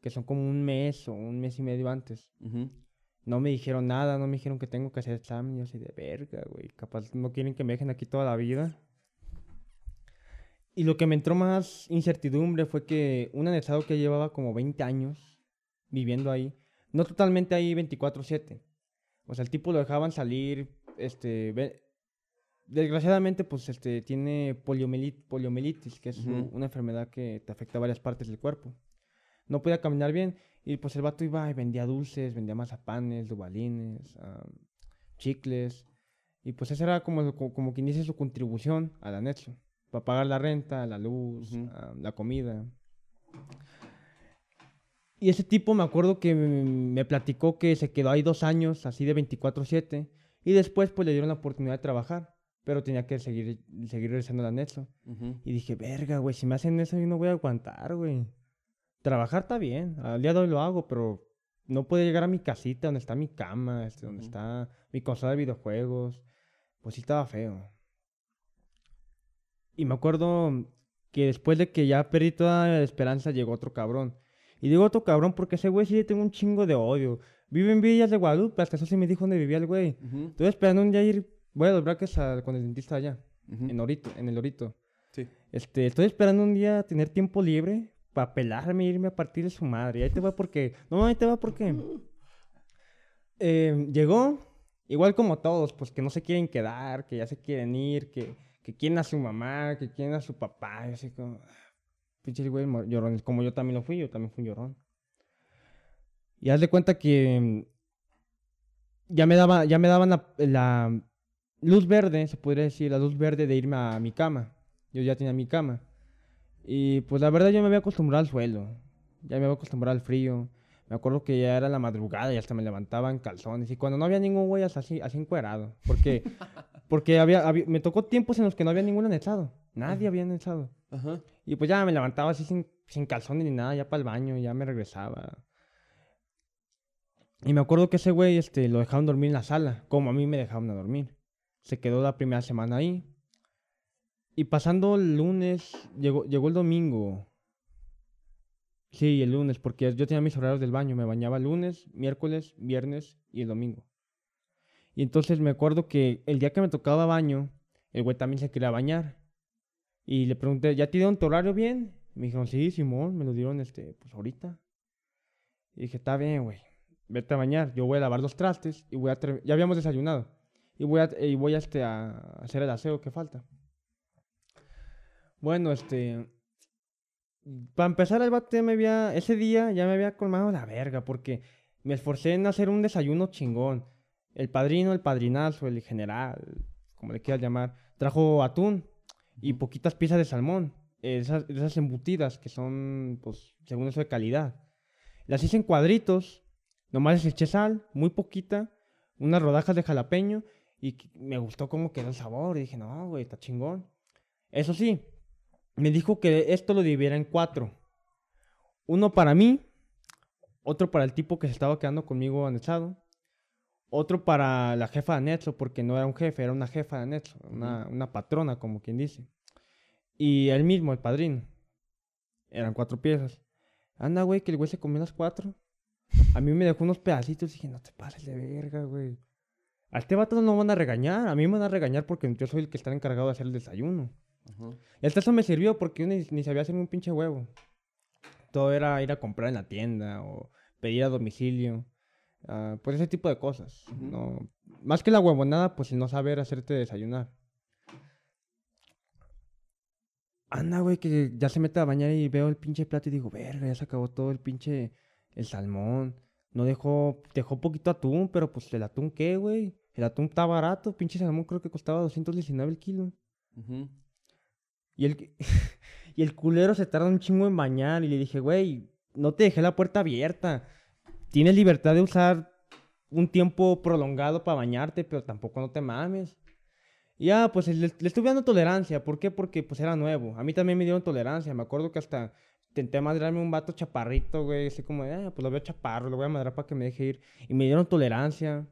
Speaker 1: que son como un mes o un mes y medio antes. No me dijeron nada, no me dijeron que tengo que hacer examen. Yo así de verga, güey. Capaz no quieren que me dejen aquí toda la vida. Y lo que me entró más incertidumbre fue que un anexado que llevaba como 20 años viviendo ahí, no totalmente ahí 24/7. O sea, el tipo lo dejaban salir, este, ve- desgraciadamente pues este tiene poliomelit- poliomielitis, que es una enfermedad que te afecta a varias partes del cuerpo. No podía caminar bien y pues el vato iba y vendía dulces, vendía mazapanes, dubalines, ah, chicles. Y pues esa era como, como, como quien dice su contribución al anexo. Para pagar la renta, la luz, ah, la comida. Y ese tipo me acuerdo que me, platicó que se quedó ahí dos años, así de 24/7. Y después pues le dieron la oportunidad de trabajar. Pero tenía que seguir, seguir regresando al anexo. Y dije, verga, güey, si me hacen eso yo no voy a aguantar, güey. Trabajar está bien, al día de hoy lo hago, pero no puedo llegar a mi casita donde está mi cama, este, donde está mi consola de videojuegos. Pues sí estaba feo. Y me acuerdo que después de que ya perdí toda la esperanza, llegó otro cabrón. Y digo otro cabrón porque ese güey sí le tengo un chingo de odio. Vive en Villas de Guadalupe, hasta eso sí me dijo dónde vivía el güey.
Speaker 3: Ujú.
Speaker 1: Estoy esperando un día ir, voy a los braques a- con el dentista allá, en Orito, en el Orito.
Speaker 3: Sí.
Speaker 1: Este, estoy esperando un día tener tiempo libre para pelarme e irme a partir de su madre. Y ahí te va porque. No, ahí te va porque. Eh, llegó, igual como todos, pues que no se quieren quedar, que ya se quieren ir, que, que quieren a su mamá, que quieren a su papá. Y así como. Pinches güey mo- llorones. Como yo también lo fui, yo también fui un llorón. Y haz de cuenta que. mm, Ya me, daba, ya me daban la, la luz verde, se podría decir, la luz verde de irme a mi cama. Yo ya tenía mi cama. Y pues la verdad yo me había acostumbrado al suelo. Ya me había acostumbrado al frío. Me acuerdo que ya era la madrugada y hasta me levantaba en calzones. Y cuando no había ningún güey así, así encuerado. Porque, [LAUGHS] porque había, había- me tocó tiempos en los que no había ningún anexado. Nadie había anexado. Y pues ya me levantaba así sin, sin calzones ni nada, ya para el baño, ya me regresaba. Y me acuerdo que ese güey este, lo dejaron dormir en la sala, como a mí me dejaron a dormir. Se quedó la primera semana ahí. Y pasando el lunes, llegó, llegó el domingo. Sí, el lunes, porque yo tenía mis horarios del baño. Me bañaba lunes, miércoles, viernes y el domingo. Y entonces me acuerdo que el día que me tocaba baño, el güey también se quería bañar. Y le pregunté, ¿ya te dieron tu horario bien? Me dijeron, sí, Simón, me lo dieron, este, pues ahorita. Y dije, está bien, güey, vete a bañar. Yo voy a lavar los trastes y voy a... Ya habíamos desayunado. Y voy a, y voy a, este, a hacer el aseo que falta. Bueno, este... Para empezar, el ya me había... Ese día ya me había colmado la verga porque me esforcé en hacer un desayuno chingón. El padrino, el padrinazo, el general, como le quieras llamar, trajo atún y poquitas piezas de salmón. Esas, esas embutidas que son, pues, según eso de calidad. Las hice en cuadritos, nomás les eché sal, muy poquita, unas rodajas de jalapeño y me gustó cómo quedó el sabor. Y dije, no, güey, está chingón. Eso sí, me dijo que esto lo dividiera en cuatro. Uno para mí, otro para el tipo que se estaba quedando conmigo anexado, otro para la jefa de anexo, porque no era un jefe, era una jefa de anexo, una, una patrona, como quien dice. Y él mismo, el padrino. Eran cuatro piezas. Anda, güey, que el güey se comió las cuatro. A mí me dejó unos pedacitos y dije, no te pases de verga, güey. A este vato no lo van a regañar. A mí me van a regañar porque yo soy el que está encargado de hacer el desayuno.
Speaker 3: Ajá.
Speaker 1: Y hasta eso me sirvió porque yo ni, ni sabía hacer un pinche huevo. Todo era ir a comprar en la tienda o pedir a domicilio. Ah, pues ese tipo de cosas. No, más que la huevonada, pues el no saber hacerte desayunar. Anda, güey, que ya se mete a bañar y veo el pinche plato y digo, verga, ya se acabó todo el pinche, el salmón. No dejó, dejó poquito atún, pero pues el atún, ¿qué, güey? El atún está barato, pinche salmón creo que costaba 219 el kilo. Y el, [LAUGHS] y el culero se tarda un chingo en bañar. Y le dije, güey, no te dejé la puerta abierta. Tienes libertad de usar un tiempo prolongado para bañarte, pero tampoco no te mames. Y ya, pues le, le estuve dando tolerancia. ¿Por qué? Porque pues era nuevo. A mí también me dieron tolerancia. Me acuerdo que hasta intenté madrarme un vato chaparrito, güey. Así como, ah, pues lo veo chaparro, lo voy a madrar para que me deje ir. Y me dieron tolerancia.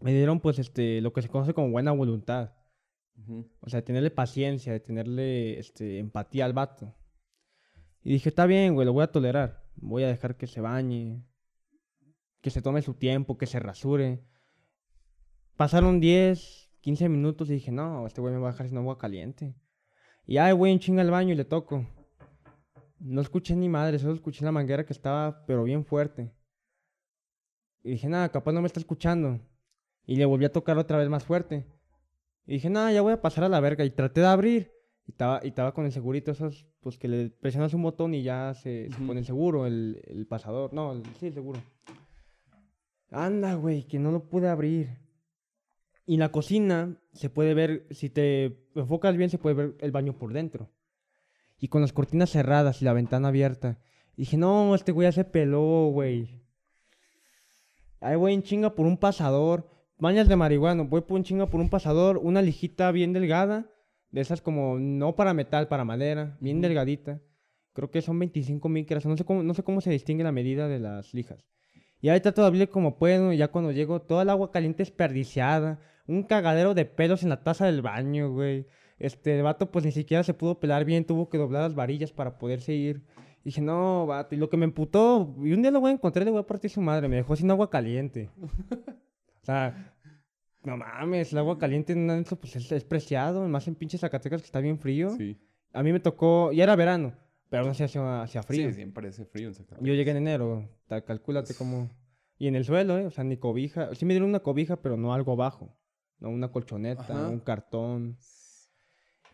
Speaker 1: Me dieron, pues, este, lo que se conoce como buena voluntad.
Speaker 3: Ujú.
Speaker 1: O sea, tenerle paciencia, de tenerle este, empatía al vato. Y dije, está bien, güey, lo voy a tolerar. Voy a dejar que se bañe, que se tome su tiempo, que se rasure. Pasaron 10, 15 minutos y dije, no, este güey me va a dejar sin agua caliente. Y ay, güey, chinga al baño y le toco. No escuché ni madre, solo escuché la manguera que estaba, pero bien fuerte. Y dije, nada, capaz no me está escuchando. Y le volví a tocar otra vez más fuerte. Y dije, nada, ya voy a pasar a la verga. Y traté de abrir. Y estaba, y estaba con el segurito, esos, pues que le presionas un botón y ya se, se
Speaker 3: Ujú.
Speaker 1: pone el seguro, el, el pasador. No, el- sí, el seguro. Anda, güey, que no lo pude abrir. Y la cocina se puede ver, si te enfocas bien, se puede ver el baño por dentro. Y con las cortinas cerradas y la ventana abierta. Dije, no, este güey ya se peló, güey. Ay, güey, en chinga por un pasador. Bañas de marihuana, voy por un chinga por un pasador. Una lijita bien delgada. De esas como, no para metal, para madera. Bien delgadita. Creo que son 25 micras. No sé cómo, no sé cómo se distingue la medida de las lijas. Y de abrir como puedo. Y ya cuando llego, toda el agua caliente desperdiciada. Un cagadero de pelos en la taza del baño, güey. Este el vato, pues ni siquiera se pudo pelar bien. Tuvo que doblar las varillas para poder seguir. Dije, no, vato. Y lo que me emputó. Y un día lo voy a encontrar y le voy a partir su madre. Me dejó sin agua caliente. o sea, no mames. El agua caliente en pues es, es preciado. Más en pinches Zacatecas que está bien frío.
Speaker 3: Sí.
Speaker 1: A mí me tocó. Ya era verano. Pero no sé, hacía, hacía frío.
Speaker 3: Sí, siempre hace frío en.
Speaker 1: Yo llegué en enero, ta- calcúlate cómo... Y en el suelo, ¿eh? O sea, ni cobija. Sí me dieron una cobija, pero no algo bajo. No una colchoneta,
Speaker 3: Ajá.
Speaker 1: un cartón.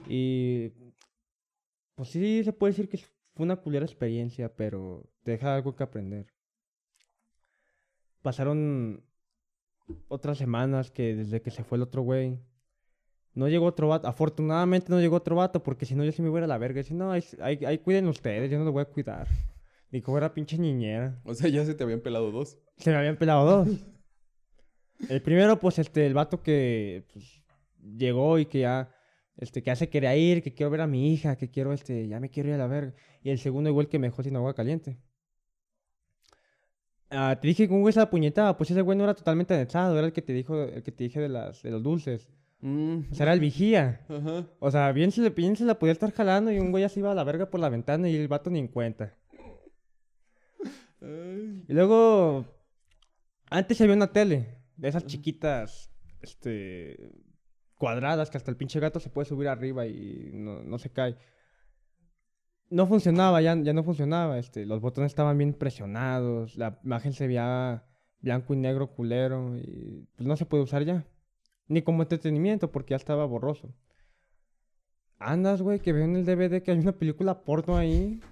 Speaker 1: Y... Pues sí, se puede decir que fue una culera experiencia, pero te deja algo que aprender. Pasaron otras semanas que desde que se fue el otro güey, no llegó otro vato. Afortunadamente no llegó otro vato, porque si no yo sí me hubiera a la verga. Dice, no, ahí, ahí, ahí cuiden ustedes, yo no lo voy a cuidar. Ni como era pinche niñera.
Speaker 3: O sea, ya se te habían pelado dos.
Speaker 1: Se me habían pelado dos. El primero, pues, este, el vato que pues, llegó y que ya, este, que ya se quería ir, que quiero ver a mi hija, que quiero, este, ya me quiero ir a la verga. Y el segundo, igual que me dejó sin agua caliente. Ah, te dije que un güey se la puñetaba, pues ese güey no era totalmente anexado, era el que te dijo, el que te dije de las, de los dulces.
Speaker 3: Mm,
Speaker 1: O sea, era el vigía.
Speaker 3: Ajá.
Speaker 1: O sea, bien se, le, bien se la podía estar jalando y un güey ya se iba a la verga por la ventana y el vato ni en cuenta.
Speaker 3: Ay.
Speaker 1: Y luego, antes había una tele, de esas chiquitas, este, cuadradas, que hasta el pinche gato se puede subir arriba y no, no se cae. No funcionaba, ya, ya no funcionaba, este, los botones estaban bien presionados, la imagen se veía blanco y negro culero y pues no se puede usar ya. Ni como entretenimiento porque ya estaba borroso. Andas, güey, que veo en el DVD que hay una película porno ahí. [LAUGHS]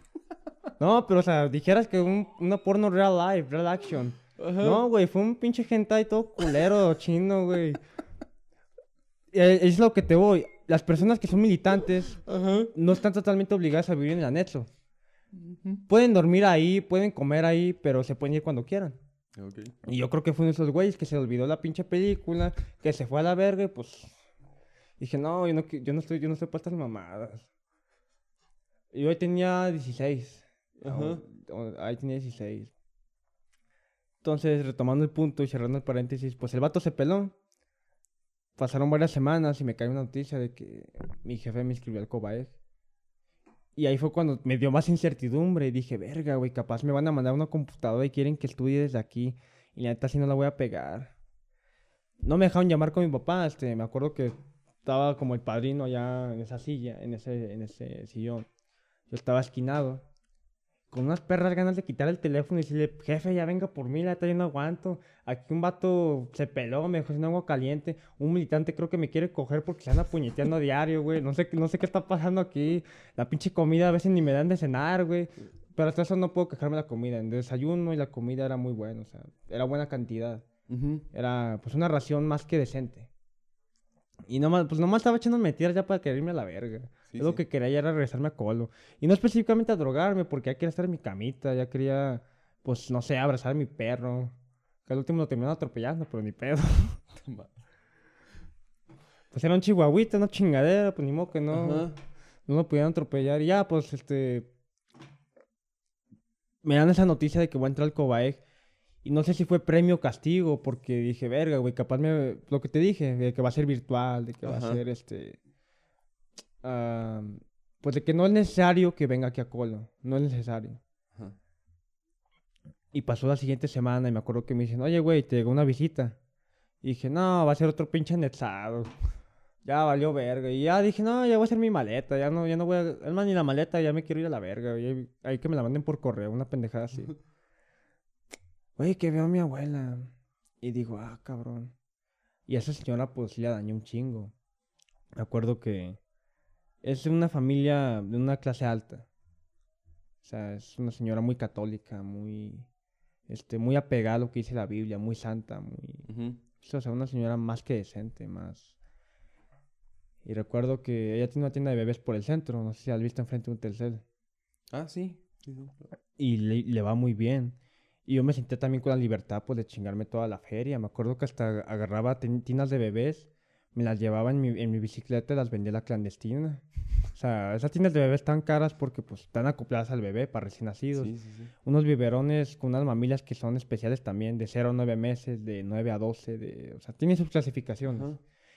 Speaker 1: No, pero o sea, dijeras que un, una porno real life, real action.
Speaker 3: Ajá.
Speaker 1: No, güey, fue un pinche hentai todo culero, [LAUGHS] chino, güey. Eh, Es lo que te voy. Las personas que son militantes
Speaker 3: Ajá.
Speaker 1: no están totalmente obligadas a vivir en el anexo. Pueden dormir ahí, pueden comer ahí, pero se pueden ir cuando quieran. Y yo creo que fue uno de esos güeyes que se olvidó la pinche película, que se fue a la verga y pues... Dije, no, yo no, yo no estoy, yo no estoy para estas mamadas. Y hoy tenía 16.
Speaker 3: Ajá.
Speaker 1: O- ahí tenía 16. Entonces, retomando el punto y cerrando el paréntesis, pues el vato se peló. Pasaron varias semanas y me cae una noticia de que mi jefe me inscribió al Cobaeg. Y ahí fue cuando me dio más incertidumbre dije, verga, güey, capaz me van a mandar una computadora y quieren que estudie desde aquí. Y la neta, si no la voy a pegar. No me dejaron llamar con mi papá, este, me acuerdo que estaba como el padrino allá en esa silla, en ese, en ese sillón. Yo estaba esquinado. Con unas perras ganas de quitar el teléfono y decirle, jefe, ya venga por mí, la neta, yo no aguanto. Aquí un vato se peló, me dejó sin agua caliente. Un militante creo que me quiere coger porque se anda puñeteando a diario, güey. No sé, no sé qué está pasando aquí. La pinche comida a veces ni me dan de cenar, güey. Pero hasta eso no puedo quejarme de la comida. El desayuno y la comida era muy bueno, o sea, era buena cantidad. Era pues una ración más que decente. Y nomás, pues nomás estaba echando mentiras ya para quererme a la verga.
Speaker 3: Sí,
Speaker 1: lo
Speaker 3: sí.
Speaker 1: que quería ya era regresarme a Colo. Y no específicamente a drogarme, porque ya quería estar en mi camita, ya quería, pues no sé, abrazar a mi perro. Que al último lo terminaron atropellando, pero ni pedo. [LAUGHS] Pues era un chihuahuita, una chingadera, pues ni modo que no,
Speaker 3: Ajá.
Speaker 1: no lo pudieran atropellar. Y ya, pues este. Me dan esa noticia de que voy a entrar al Cobaeg. Y no sé si fue premio o castigo, porque dije, verga, güey, capaz me. Lo que te dije, de que va a ser virtual, de que va a ser este. ah, pues de que no es necesario que venga aquí a Colo. No es necesario.
Speaker 3: Ajá.
Speaker 1: Y pasó la siguiente semana y me acuerdo que me dicen, oye, güey, te llegó una visita. Y dije, no, va a ser otro pinche anexado. [LAUGHS] Ya valió verga. Y ya dije, no, ya voy a hacer mi maleta. Ya no, ya no voy a. Es más, ni la maleta, ya me quiero ir a la verga. güey. Ahí que me la manden por correo, una pendejada así. [LAUGHS] Oye, que veo a mi abuela. Y digo, ah, cabrón. Y a esa señora, pues, le dañó un chingo. Me acuerdo que es de una familia de una clase alta. O sea, es una señora muy católica, muy, este, muy apegada a lo que dice la Biblia, muy santa, muy, o sea, una señora más que decente, más. Y recuerdo que ella tiene una tienda de bebés por el centro, no sé si has visto enfrente de un Telcel.
Speaker 3: Ah, sí. Sí, sí.
Speaker 1: Y le, le va muy bien. Y yo me sentía también con la libertad, pues, de chingarme toda la feria. Me acuerdo que hasta agarraba tin- tinas de bebés, me las llevaba en mi, en mi bicicleta y las vendía a la clandestina. O sea, esas tiendas de bebés están caras porque, pues, están acopladas al bebé para recién nacidos.
Speaker 3: Sí, sí, sí.
Speaker 1: Unos biberones con unas mamillas que son especiales también, de 0 a 9 meses, de 9 a 12, de, o sea, tienen sus clasificaciones.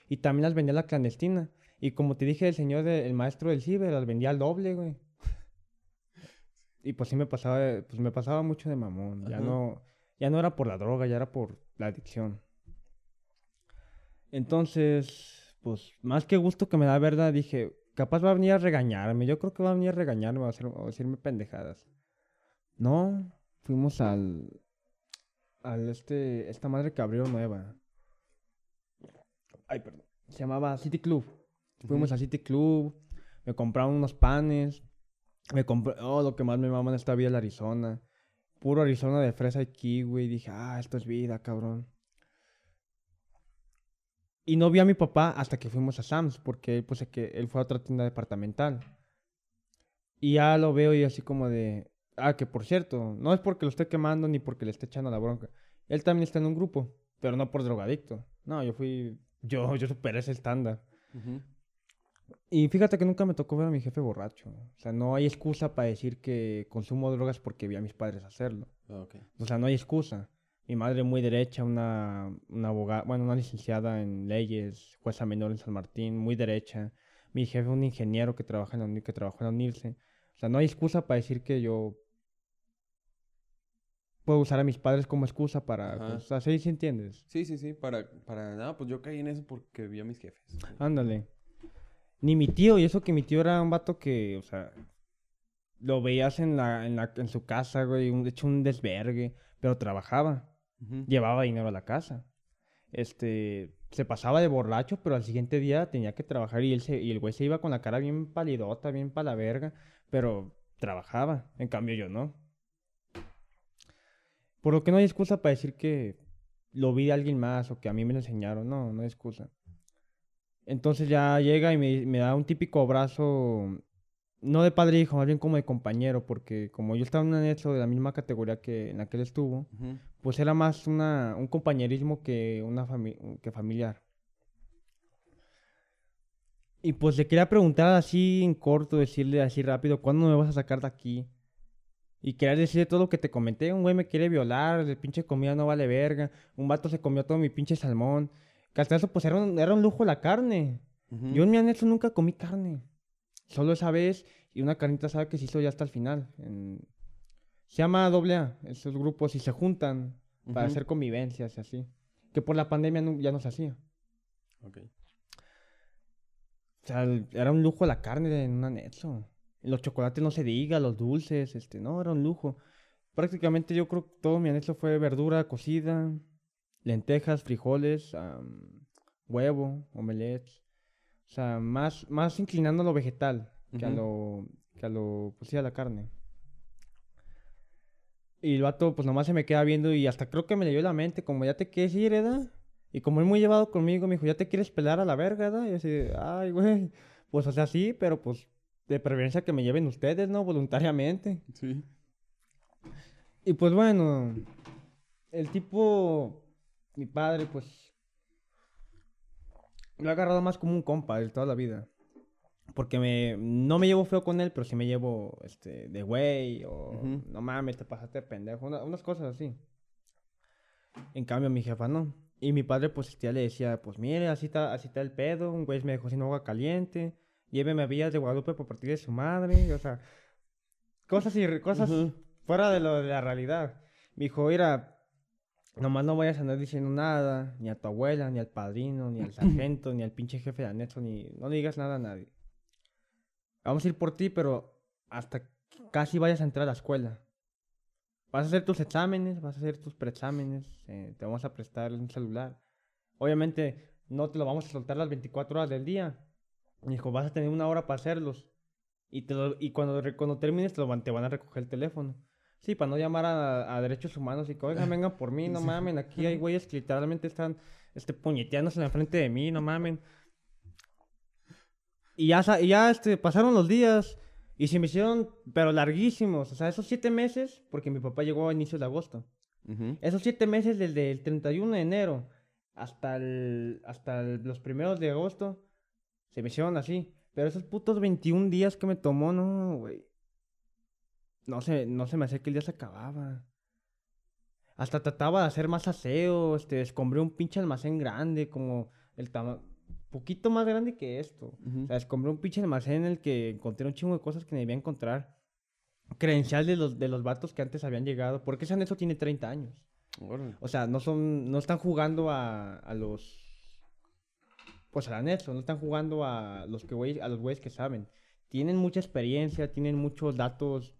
Speaker 1: Y también las vendía a la clandestina. Y como te dije, el señor, de- el maestro del ciber, las vendía al doble, güey. Y pues sí me pasaba, de- pues me pasaba mucho de mamón. Ya
Speaker 3: Ajá.
Speaker 1: no, ya no era por la droga, ya era por la adicción. Entonces, pues, más que gusto que me da verdad, dije, capaz va a venir a regañarme. Yo creo que va a venir a regañarme, va a, hacer- va a decirme pendejadas. No, fuimos al, al este, esta madre que abrió nueva. Ay, perdón. Se llamaba City Club. Fuimos
Speaker 3: Ujú.
Speaker 1: al City Club, me compraron unos panes, me compré, oh, lo que más me mama en esta vida el Arizona. Puro Arizona de fresa y kiwi. Dije, ah, esto es vida, cabrón. Y no vi a mi papá hasta que fuimos a Sam's, porque él, pues, que él fue a otra tienda departamental. Y ya lo veo y así como de, Ah, que por cierto, no es porque lo esté quemando ni porque le esté echando la bronca. Él también está en un grupo, pero no por drogadicto. No, yo fui. Yo, yo superé ese estándar.
Speaker 3: Ujú.
Speaker 1: Y fíjate que nunca me tocó ver a mi jefe borracho. O sea, no hay excusa para decir que consumo drogas porque vi a mis padres hacerlo.
Speaker 3: Ah.
Speaker 1: O sea, no hay excusa. Mi madre muy derecha, una, una abogada, bueno, una licenciada en leyes, jueza menor en San Martín, muy derecha. Mi jefe un ingeniero que trabaja en la, que trabajó en la UNIRSE. O sea, no hay excusa para decir que yo puedo usar a mis padres como excusa para... Pues, o sea, sí, sí entiendes.
Speaker 3: Sí, sí, sí. Para, para nada, pues yo caí en eso porque vi a mis jefes.
Speaker 1: Ándale. Ni mi tío, y eso que mi tío era un vato que, o sea, lo veías en la, en la, en su casa, güey, un, hecho un desvergue, pero trabajaba, llevaba dinero a la casa. Este, se pasaba de borracho, pero al siguiente día tenía que trabajar y él se, y el güey se iba con la cara bien palidota, bien pa' la verga, pero trabajaba, en cambio yo no. Por lo que no hay excusa para decir que lo vi de alguien más o que a mí me lo enseñaron, no, no hay excusa. Entonces ya llega y me, me da un típico abrazo, no de padre e hijo, más bien como de compañero, porque como yo estaba en un anexo de la misma categoría que en la que él estuvo, pues era más una, un compañerismo que una fami- que familiar. Y pues le quería preguntar así en corto, decirle así rápido, ¿cuándo me vas a sacar de aquí? Y quería decirle todo lo que te comenté, un güey me quiere violar, el pinche comida no vale verga, un vato se comió todo mi pinche salmón. Eso pues era un, era un lujo la carne. Yo en mi anexo nunca comí carne. Solo esa vez y una carnita sabe que se hizo ya hasta el final. en- Se llama doble A, esos grupos y se juntan para hacer convivencias y así. Que por la pandemia no- ya no se hacía.
Speaker 3: Ok.
Speaker 1: O sea, era un lujo la carne en un anexo. Los chocolates no se diga, los dulces, este, no, era un lujo. Prácticamente yo creo que todo mi anexo fue verdura cocida, lentejas, frijoles, huevo, omelette. O sea, más, más inclinando a lo vegetal que a lo, que a lo, pues sí, a la carne. Y el vato, pues nomás se me queda viendo y hasta creo que me leyó la mente, como ya te quieres ir, ¿verdad? Y como él muy llevado conmigo, me dijo, ¿ya te quieres pelar a la verga, ¿verdad? Y yo así, ay, güey. [LAUGHS] Pues, o sea, sí, pero pues de preferencia que me lleven ustedes, ¿no? Voluntariamente.
Speaker 3: Sí.
Speaker 1: Y pues bueno, el tipo, mi padre, pues, lo ha agarrado más como un compa de toda la vida. Porque me, no me llevo feo con él, pero sí me llevo, este, de güey, o
Speaker 3: Ujú.
Speaker 1: no mames, te pasaste de pendejo, una- unas cosas así. En cambio, mi jefa no. Y mi padre, pues, este, ya le decía, pues, mire, así está, así está el pedo, un güey me dejó sin agua caliente, lléveme a Villas de Guadalupe por partir de su madre, o sea, cosas y cosas fuera de lo de la realidad. Me dijo, mira, nomás no vayas a andar diciendo nada, ni a tu abuela, ni al padrino, ni al [LAUGHS] sargento, ni al pinche jefe de anexo, ni no le digas nada a nadie. Vamos a ir por ti, pero hasta casi vayas a entrar a la escuela. Vas a hacer tus exámenes, vas a hacer tus preexámenes, eh, te vamos a prestar un celular. Obviamente no te lo vamos a soltar las 24 horas del día. Dijo, vas a tener una hora para hacerlos. Y, te lo- y cuando, cuando termines te, lo van, te van a recoger el teléfono. Sí, para no llamar a, a derechos humanos y que, oigan, vengan por mí, no [LAUGHS] mamen. Aquí hay güeyes que literalmente están este, puñeteándose enfrente de mí, no mamen. Y ya, y ya este, pasaron los días y se me hicieron, pero larguísimos. O sea, esos siete meses, porque mi papá llegó a inicios de agosto. Esos siete meses desde el 31 de enero hasta, el, hasta el- los primeros de agosto se me hicieron así. Pero esos putos 21 días que me tomó, no, güey. No se, no se me hacía que el día se acababa. Hasta trataba de hacer más aseo, este, escombré un pinche almacén grande, como el tamaño, poquito más grande que esto. O sea, escombré un pinche almacén en el que encontré un chingo de cosas que debía encontrar. Credencial de los, de los vatos que antes habían llegado, porque ese anexo tiene 30 años. O sea, no son, no están jugando a, a los, pues al anexo, no están jugando a los que güey- a los güeyes que saben. Tienen mucha experiencia, tienen muchos datos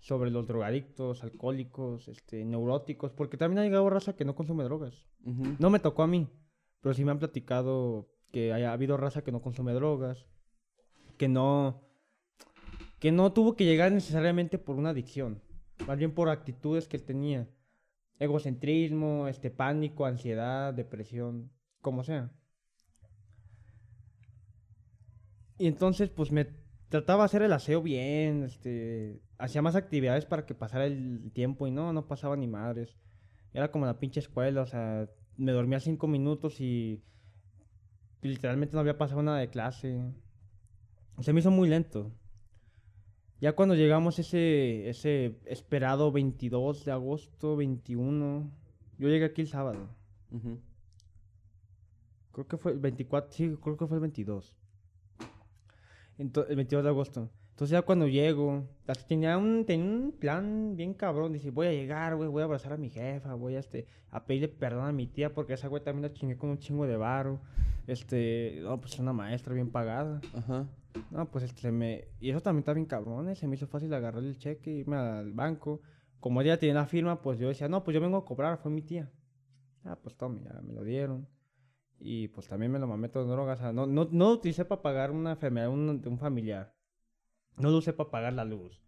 Speaker 1: sobre los drogadictos, alcohólicos, este, neuróticos, porque también ha llegado raza que no consume drogas.
Speaker 3: Ujú.
Speaker 1: No me tocó a mí, pero sí me han platicado que haya habido raza que no consume drogas, que no, que no tuvo que llegar necesariamente por una adicción, más bien por actitudes que él tenía, egocentrismo, este pánico, ansiedad, depresión, como sea. Y entonces, pues me trataba de hacer el aseo bien, este, hacía más actividades para que pasara el tiempo y no, no pasaba ni madres. Era como la pinche escuela, o sea, me dormía cinco minutos y literalmente no había pasado nada de clase. Se me hizo muy lento. Ya cuando llegamos ese, ese esperado 22 de agosto, 21, yo llegué aquí el sábado. Creo que fue el 24, sí, creo que fue el 22. Ento- el 22 de agosto. Entonces ya cuando llego, tenía un, tenía un plan bien cabrón. Dice, voy a llegar, güey, voy a abrazar a mi jefa, voy a, este, a pedirle perdón a mi tía porque esa güey también la chingué con un chingo de varo. Este, no, pues es una maestra bien pagada.
Speaker 3: Ajá.
Speaker 1: No, pues este, me... Y eso también está bien cabrón, eh, Se me hizo fácil agarrar el cheque, irme al banco. Como ella tenía la firma, pues yo decía, no, pues yo vengo a cobrar, fue mi tía. Ah, pues tome, ya me lo dieron. Y pues también me lo mamé todo en drogas. O sea, no, no, no lo utilicé para pagar una enfermedad de un, familiar. No lo usé para pagar la luz,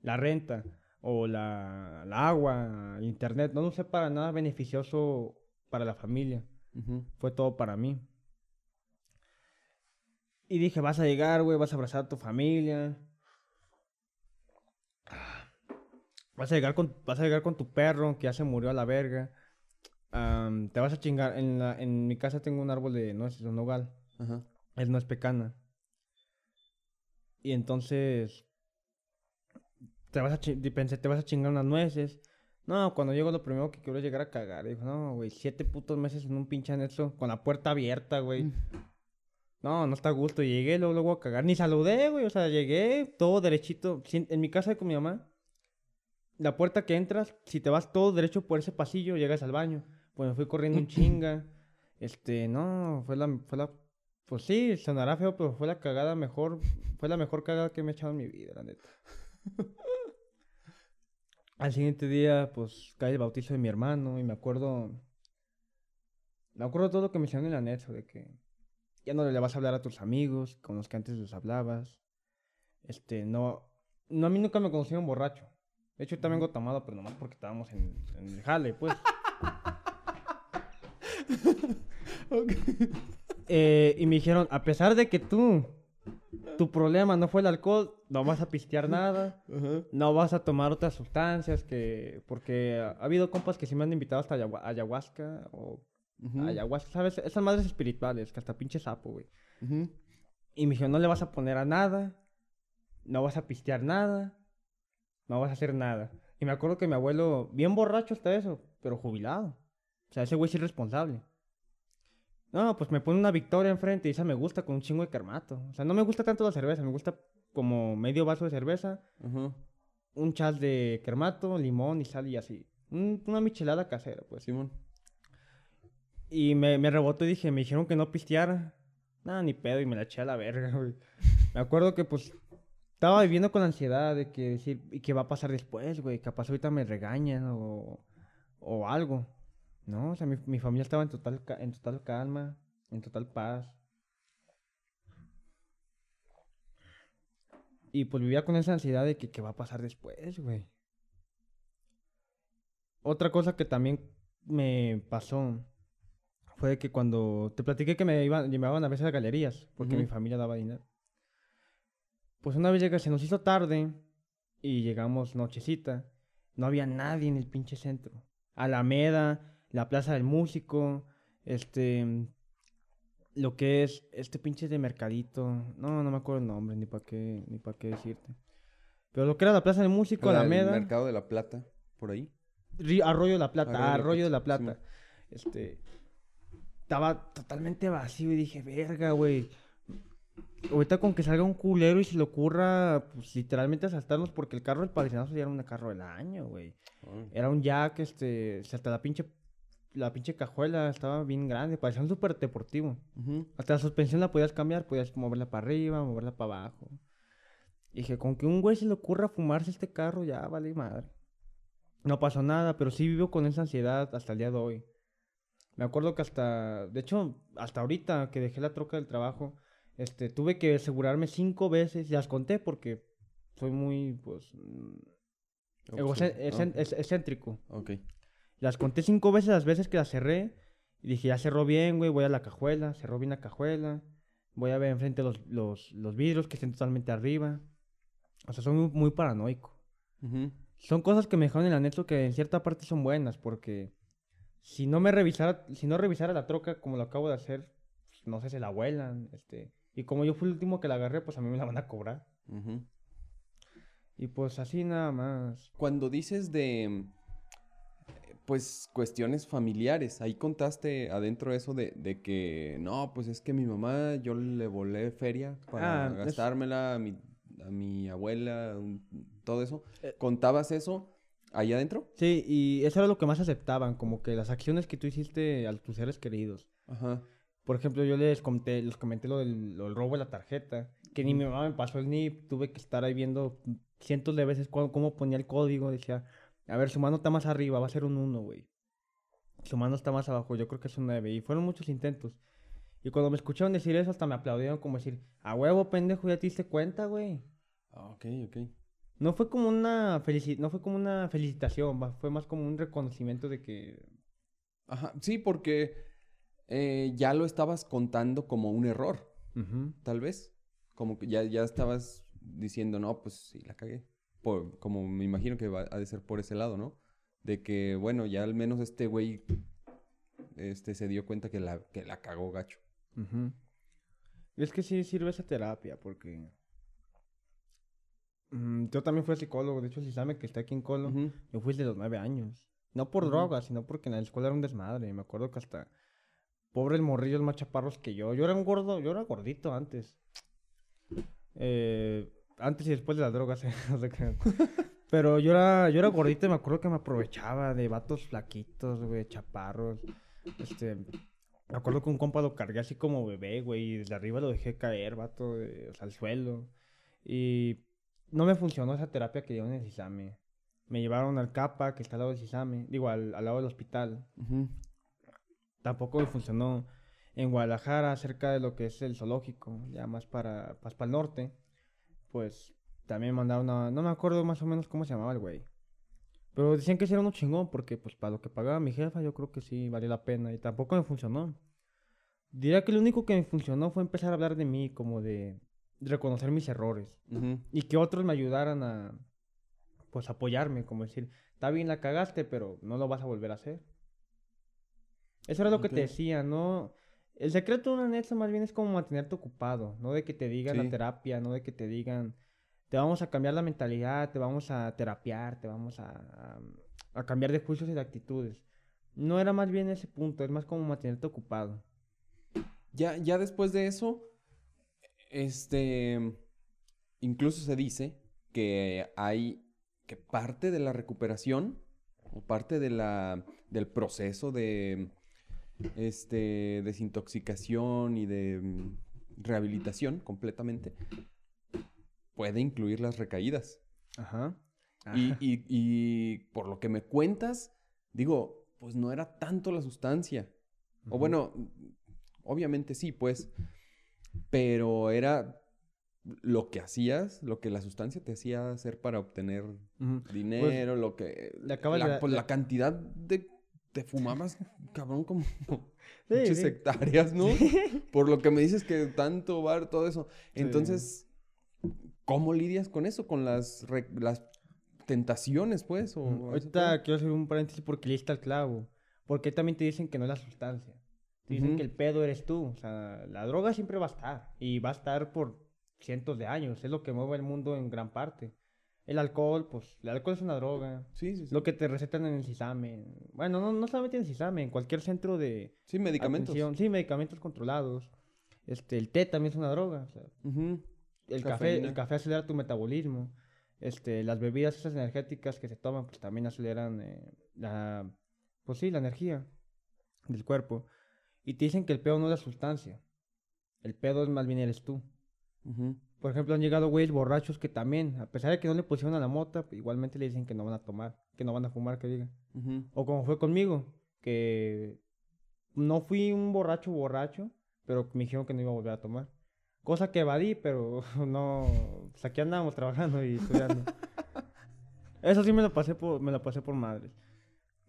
Speaker 1: la renta o la, la agua, el internet. No lo usé para nada beneficioso para la familia fue todo para mí. Y dije, vas a llegar, güey, vas a abrazar a tu familia. Vas a llegar con, vas a llegar con tu perro que ya se murió a la verga. Am, te vas a chingar. En, la, en mi casa tengo un árbol de nueces, un nogal.
Speaker 3: Ajá.
Speaker 1: Es nuez pecana. Y entonces. Te vas a, pensé, te vas a chingar unas nueces. No, cuando llego lo primero que quiero es llegar a cagar. Dijo, no, güey, siete putos meses en un pinche anexo con la puerta abierta, güey. No, no está a gusto. Llegué, luego, luego a cagar. Ni saludé, güey. O sea, llegué todo derechito. En mi casa con mi mamá, la puerta que entras, si te vas todo derecho por ese pasillo, llegas al baño. Pues me fui corriendo un [CLEARS THROAT] chinga. Este, no, fue la, fue la, pues sí, sonará feo, pero fue la cagada mejor, fue la mejor cagada que me he echado en mi vida, la neta. [LAUGHS] Al siguiente día, pues, cae el bautizo de mi hermano y me acuerdo, me acuerdo todo lo que me hicieron en el anexo, de que ya no le vas a hablar a tus amigos con los que antes les hablabas. Este, no, no, a mí nunca me conocieron borracho. De hecho, también vengo tomado, pero nomás porque estábamos en, en el jale, pues. [LAUGHS] [LAUGHS] Eh, y me dijeron, a pesar de que tú, tu problema no fue el alcohol, no vas a pistear nada, no vas a tomar otras sustancias, que porque ha ha habido compas que sí me han invitado hasta ayahu- ayahuasca o ayahuasca, ¿sabes? Esas madres espirituales, que hasta pinche sapo, güey. Y me dijeron, no le vas a poner a nada, no vas a pistear nada, no vas a hacer nada. Y me acuerdo que mi abuelo, bien borracho hasta eso, pero jubilado. O sea, ese güey sí es responsable. No, pues me pone una victoria enfrente y esa me gusta con un chingo de carmato. O sea, no me gusta tanto la cerveza, me gusta como medio vaso de cerveza, un chal de kermato, limón y sal y así. Un- una michelada casera, pues.
Speaker 3: Simón.
Speaker 1: Y me, me rebotó y dije, me dijeron que no pisteara. Nada, ni pedo, y me la eché a la verga, güey. Me acuerdo que, pues, estaba viviendo con ansiedad de que decir, ¿y qué va a pasar después, güey? Capaz ahorita me regañan o, o algo. No, o sea, mi, mi familia estaba en total, en total calma, en total paz. Y pues vivía con esa ansiedad de que qué va a pasar después, güey. Otra cosa que también me pasó fue que cuando te platiqué que me iban, llevaban a veces a galerías, porque mi familia daba dinero. Pues una vez llega, se nos hizo tarde y llegamos nochecita. No había nadie en el pinche centro. Alameda, la Plaza del Músico, este, lo que es este pinche de mercadito. No, no me acuerdo el nombre, ni para qué, ni para qué decirte. Pero lo que era la Plaza del Músico,
Speaker 3: el
Speaker 1: Alameda.
Speaker 3: Mercado de la Plata, por ahí.
Speaker 1: Arroyo de la Plata,
Speaker 3: Arroyo de la
Speaker 1: la
Speaker 3: Plata.
Speaker 1: Este. Estaba totalmente vacío y dije, verga, güey. Ahorita con que salga un culero y se le ocurra, pues literalmente asaltarnos, porque el carro del padrinazo ya era un carro del año, güey. Era un Jack, este. o sea, Hasta la pinche. La pinche cajuela estaba bien grande, parecía un súper deportivo. Hasta la suspensión la podías cambiar, podías moverla para arriba, moverla para abajo. Y dije, con que un güey se le ocurra fumarse este carro, ya vale madre. No pasó nada, pero sí vivo con esa ansiedad hasta el día de hoy. Me acuerdo que hasta, de hecho, hasta ahorita que dejé la troca del trabajo, este, tuve que asegurarme cinco veces, ya las conté porque soy muy, pues, excéntrico.
Speaker 3: ok.
Speaker 1: Las conté cinco veces las veces que las cerré. Y dije, ya cerró bien, güey, voy a la cajuela. Cerró bien la cajuela. Voy a ver enfrente los, los, los vidrios que estén totalmente arriba. O sea, soy muy, muy paranoico. Son cosas que me dejaron en el anexo que en cierta parte son buenas, porque si no me revisara, si no revisara la troca como lo acabo de hacer, pues, no sé, se la vuelan, este, y como yo fui el último que la agarré, pues a mí me la van a cobrar. Y pues así nada más.
Speaker 3: Cuando dices de, pues, cuestiones familiares, ahí contaste adentro eso de, de que, no, pues es que mi mamá, yo le volé feria para
Speaker 1: Ah, es-
Speaker 3: gastármela a mi, a mi abuela, un- todo eso.
Speaker 1: Eh.
Speaker 3: ¿Contabas eso ahí adentro?
Speaker 1: Sí, y eso era lo que más aceptaban, como que las acciones que tú hiciste a tus seres queridos.
Speaker 3: Ajá.
Speaker 1: Por ejemplo, yo les comenté, les comenté lo del, lo del robo de la tarjeta, que ni mi mamá me pasó el NIP, tuve que estar ahí viendo cientos de veces cu- cómo ponía el código, decía, a ver, su mano está más arriba, va a ser un 1, güey. Su mano está más abajo, yo creo que es un 9, y fueron muchos intentos. Y cuando me escucharon decir eso, hasta me aplaudieron como decir, a huevo, pendejo, ya te diste cuenta, güey.
Speaker 3: Ah, ok, ok.
Speaker 1: No fue como una felici- no fue como una felicitación, fue más como un reconocimiento de que
Speaker 3: Ajá, sí, porque eh, ya lo estabas contando como un error, tal vez. Como que ya, ya estabas diciendo, no, pues sí, la cagué. Por, como me imagino que va, ha de ser por ese lado, ¿no? De que, bueno, ya al menos este güey este, se dio cuenta que la, que la cagó gacho.
Speaker 1: Y es que sí sirve esa terapia, porque... mm, yo también fui psicólogo, de hecho, si sabe que está aquí en Colo, yo fui desde los nueve años. No por
Speaker 3: Ujú.
Speaker 1: drogas, sino porque en la escuela era un desmadre. Me acuerdo que hasta... Pobre el morrillo, más chaparros que yo. Yo era un gordo, yo era gordito antes. Eh, antes y después de las drogas, [LAUGHS] eh. Pero yo era, yo era gordito y me acuerdo que me aprovechaba de vatos flaquitos, güey, chaparros. Este, me acuerdo que un compa lo cargué así como bebé, güey, y desde arriba lo dejé caer, vato, de- o sea, al suelo. Y no me funcionó esa terapia que dieron en el Cisame. Me llevaron al CAPA, que está al lado del Cisame, digo, al, al lado del hospital. Tampoco me funcionó en Guadalajara, cerca de lo que es el zoológico, ya más para, más para el norte. Pues también mandaron a... No me acuerdo más o menos cómo se llamaba el güey. Pero decían que sí era uno chingón, porque pues para lo que pagaba mi jefa yo creo que sí valía la pena y tampoco me funcionó. Diría que lo único que me funcionó fue empezar a hablar de mí, como de reconocer mis errores
Speaker 3: Ujú.
Speaker 1: y que otros me ayudaran a pues apoyarme, como decir, está bien la cagaste, pero no lo vas a volver a hacer. Eso era lo que te decía, ¿no? El secreto de un anexo más bien es como mantenerte ocupado, no de que te digan la terapia, no de que te digan, te vamos a cambiar la mentalidad, te vamos a terapiar, te vamos a, a, a cambiar de juicios y de actitudes. No era más bien ese punto, es más como mantenerte ocupado.
Speaker 3: Ya, ya después de eso, este, incluso se dice que hay, que parte de la recuperación, o parte de la, del proceso de, este, desintoxicación y de mm, rehabilitación completamente, puede incluir las recaídas.
Speaker 1: Ajá.
Speaker 3: Y, y- y por lo que me cuentas, digo, pues no era tanto la sustancia. O bueno, obviamente sí, pues. Pero era lo que hacías, lo que la sustancia te hacía hacer para obtener
Speaker 1: Ujú.
Speaker 3: dinero, lo que... la, pues, la cantidad de... Te fumabas, cabrón, como [LAUGHS] muchas
Speaker 1: sí.
Speaker 3: hectáreas, ¿no? Por lo que me dices que tanto bar, todo eso. Entonces, ¿cómo lidias con eso? Con las, las tentaciones, pues. O
Speaker 1: Mm, Ahorita quiero hacer un paréntesis porque le diste al clavo. Porque también te dicen que no es la sustancia. Te dicen que el pedo eres tú. O sea, la droga siempre va a estar. Y va a estar por cientos de años. Es lo que mueve el mundo en gran parte. El alcohol, pues, el alcohol es una droga.
Speaker 3: Sí, sí, sí.
Speaker 1: Lo que te recetan en el CISAME. Bueno, no, no solamente en el CISAME, en cualquier centro de
Speaker 3: Sí, medicamentos.
Speaker 1: atención. Sí, medicamentos controlados. Este, el té también es una droga. o sea,
Speaker 3: Ujú.
Speaker 1: el café, el café acelera tu metabolismo. Este, las bebidas esas energéticas que se toman, pues también aceleran eh, la, pues sí, la energía del cuerpo. Y te dicen que el pedo no es la sustancia. El pedo es más bien eres tú.
Speaker 3: Ujú.
Speaker 1: Por ejemplo, han llegado güeyes borrachos que también, a pesar de que no le pusieron a la mota, igualmente le dicen que no van a tomar, que no van a fumar, que diga.
Speaker 3: Ujú.
Speaker 1: O como fue conmigo, que no fui un borracho borracho, pero me dijeron que no iba a volver a tomar. Cosa que evadí, pero [LAUGHS] no, pues aquí andamos trabajando y estudiando. [LAUGHS] Eso sí me lo pasé por, me lo pasé por madres.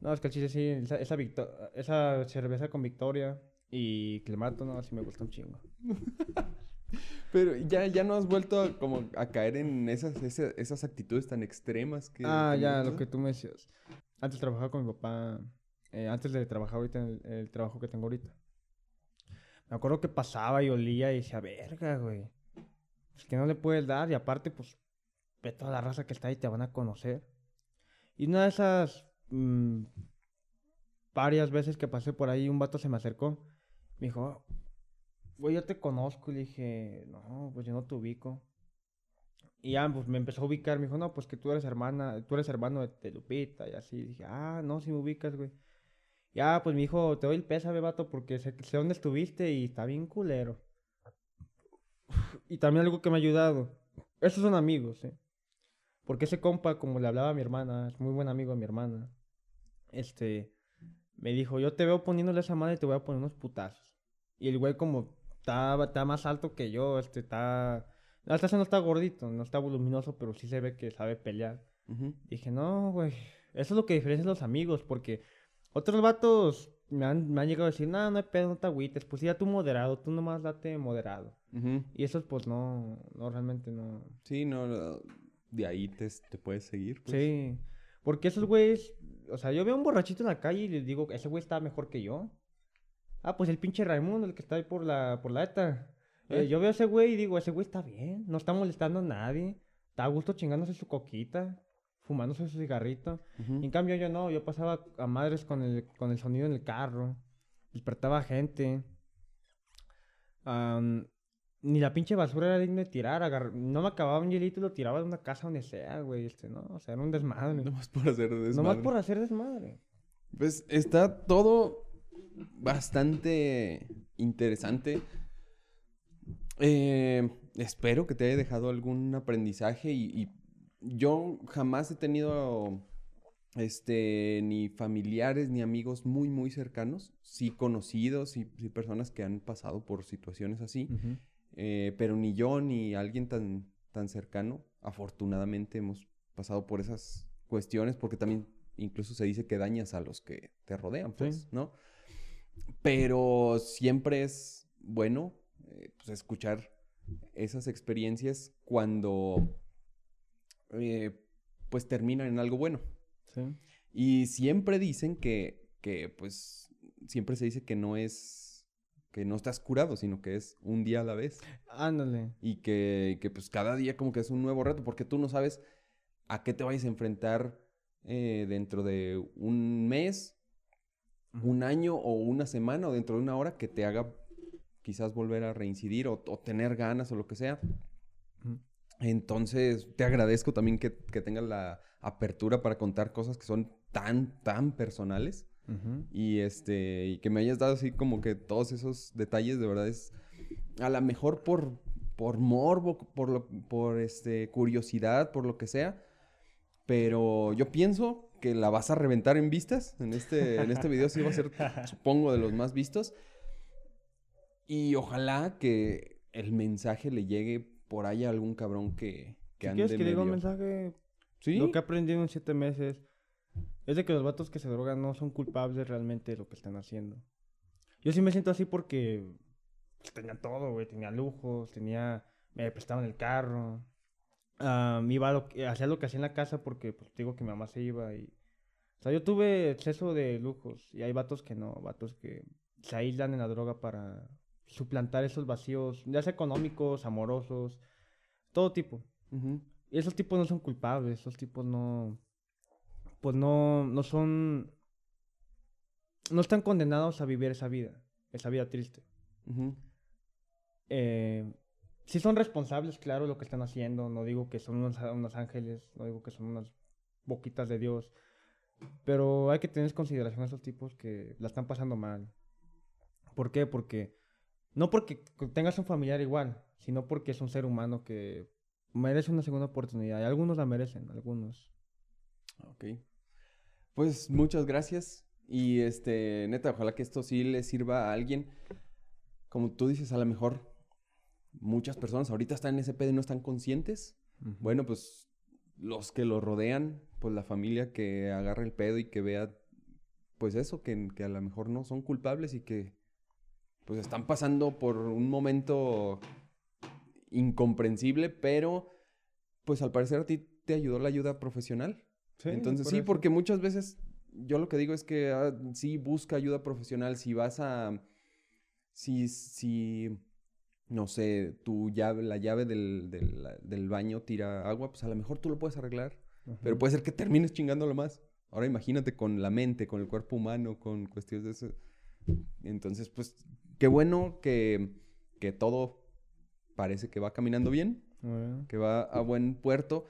Speaker 1: No, es que el chiste sí, esa, esa, victo- esa cerveza con Victoria y Clemato, no, sí me gusta un chingo. [LAUGHS]
Speaker 3: Pero ya, ya no has vuelto a, como a caer en esas, esas, esas actitudes tan extremas que...
Speaker 1: Ah, ya, lo que tú me decías. Antes trabajaba con mi papá, eh, antes de trabajar ahorita en el, el trabajo que tengo ahorita. Me acuerdo que pasaba y olía y decía, verga, güey. Es que no le puedes dar y aparte, pues, ve toda la raza que está ahí, te van a conocer. Y una de esas mm, varias veces que pasé por ahí, un vato se me acercó. Me dijo, güey, yo te conozco. Y le dije, no, pues yo no te ubico. Y ya, pues me empezó a ubicar. Me dijo, no, pues que tú eres hermana, tú eres hermano de, Lupita. Y así. dije, ah, no, si me ubicas, güey. Ya, pues me dijo, te doy el pésame, vato, porque sé, sé dónde estuviste y está bien culero. Y también algo que me ha ayudado. Esos son amigos, ¿eh? Porque ese compa, como le hablaba a mi hermana, es muy buen amigo de mi hermana. Este, me dijo, yo te veo poniéndole esa madre y te voy a poner unos putazos. Y el güey como está, está más alto que yo, este, está... Hasta ese no está gordito, no está voluminoso, pero sí se ve que sabe pelear.
Speaker 3: Ujú.
Speaker 1: Dije, no, güey, eso es lo que diferencia a los amigos, porque otros vatos me han, me han llegado a decir, no, no hay pedo, no te agüites, pues ya tú moderado, tú nomás date moderado. Y esos, pues no, no, realmente no.
Speaker 3: Sí, no, no, de ahí te, te puedes seguir. pues.
Speaker 1: Sí, porque esos güeyes, o sea, yo veo a un borrachito en la calle y les digo, ese güey está mejor que yo. Ah, pues el pinche Raimundo, el que está ahí por la, por la ETA. Eh,
Speaker 3: ¿Eh?
Speaker 1: yo veo a ese güey y digo, ese güey está bien, no está molestando a nadie, está a gusto chingándose su coquita, fumándose su cigarrito.
Speaker 3: Ujú.
Speaker 1: En cambio yo no, yo pasaba a madres con el, con el sonido en el carro, despertaba gente. Ni la pinche basura era digna de tirar, agar- no me acababa un hielito y lo tiraba de una casa donde sea, güey, este, ¿no? O sea, era un desmadre. [LAUGHS]
Speaker 3: Nomás por hacer desmadre.
Speaker 1: Nomás por hacer desmadre.
Speaker 3: Pues está todo bastante interesante. Eh, espero que te haya dejado algún aprendizaje y, y yo jamás he tenido este ni familiares ni amigos muy muy cercanos, sí conocidos y sí personas que han pasado por situaciones así, eh, pero ni yo ni alguien tan tan cercano, afortunadamente hemos pasado por esas cuestiones porque también incluso se dice que dañas a los que te rodean, pues,
Speaker 1: Sí.
Speaker 3: ¿no? Pero siempre es bueno eh, pues, escuchar esas experiencias cuando eh, pues terminan en algo bueno.
Speaker 1: Sí.
Speaker 3: Y siempre dicen que, que, pues, siempre se dice que no es, que no estás curado, sino que es un día a la vez.
Speaker 1: Ándale.
Speaker 3: Y que, que, pues cada día como que es un nuevo reto, porque tú no sabes a qué te vayas a enfrentar eh, dentro de un mes, un año o una semana o dentro de una hora que te haga quizás volver a reincidir o, o tener ganas o lo que sea. Entonces, te agradezco también que, que tengas la apertura para contar cosas que son tan, tan personales. Y este, y que me hayas dado así como que todos esos detalles, de verdad es a lo mejor por, por morbo, por, lo- por este, curiosidad, por lo que sea. Pero yo pienso que la vas a reventar en vistas. En este, en este video sí va a ser, [LAUGHS] supongo, de los más vistos. Y ojalá que el mensaje le llegue por ahí a algún cabrón que, que ande
Speaker 1: quieres que diga un
Speaker 3: medio-
Speaker 1: mensaje,
Speaker 3: ¿Sí?
Speaker 1: lo que he aprendido en siete meses es de que los vatos que se drogan no son culpables realmente de lo que están haciendo. Yo sí me siento así porque pues, tenía todo, güey. Tenía lujos, tenía... Me prestaban el carro. Me iba a lo que- hacía lo que hacía en la casa porque, pues, digo que mi mamá se iba y... O sea, yo tuve exceso de lujos y hay vatos que no, vatos que se aíslan en la droga para suplantar esos vacíos, ya sea económicos, amorosos, todo tipo. Y esos tipos no son culpables, esos tipos no. Pues no, no son. No están condenados a vivir esa vida, esa vida triste.
Speaker 3: Ujú.
Speaker 1: Eh, sí son responsables, claro, lo que están haciendo. No digo que son unos, ángeles, no digo que son unas boquitas de Dios. Pero hay que tener en consideración a esos tipos que la están pasando mal. ¿Por qué? Porque. No porque tengas un familiar igual, sino porque es un ser humano que merece una segunda oportunidad. Y algunos la merecen, algunos.
Speaker 3: Ok. Pues muchas gracias. Y este, neta, ojalá que esto sí le sirva a alguien. Como tú dices, a lo mejor muchas personas ahorita están en ese pedo y no están conscientes. Bueno, pues los que lo rodean, pues la familia que agarre el pedo y que vea, pues eso, que, que a lo mejor no son culpables y que pues están pasando por un momento incomprensible, pero pues al parecer a ti te ayudó la ayuda profesional.
Speaker 1: Sí,
Speaker 3: Entonces
Speaker 1: por
Speaker 3: sí,
Speaker 1: eso.
Speaker 3: porque muchas veces yo lo que digo es que ah, sí busca ayuda profesional. Si vas a, si, si, no sé, tu llave, la llave del, del, del baño tira agua, pues a lo mejor tú lo puedes arreglar. Pero puede ser que termines chingándolo más. Ahora imagínate con la mente, con el cuerpo humano, con cuestiones de eso. Entonces, pues, qué bueno que, que todo parece que va caminando bien,
Speaker 1: Bueno.
Speaker 3: que va a buen puerto.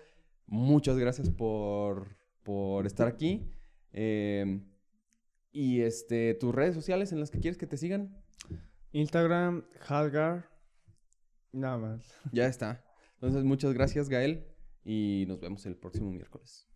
Speaker 3: Muchas gracias por, por estar aquí. Eh, y este, tus redes sociales en las que quieres que te sigan,
Speaker 1: Instagram, Halgar. Nada más. [LAUGHS]
Speaker 3: ya está. Entonces, muchas gracias, Gael, y nos vemos el próximo miércoles.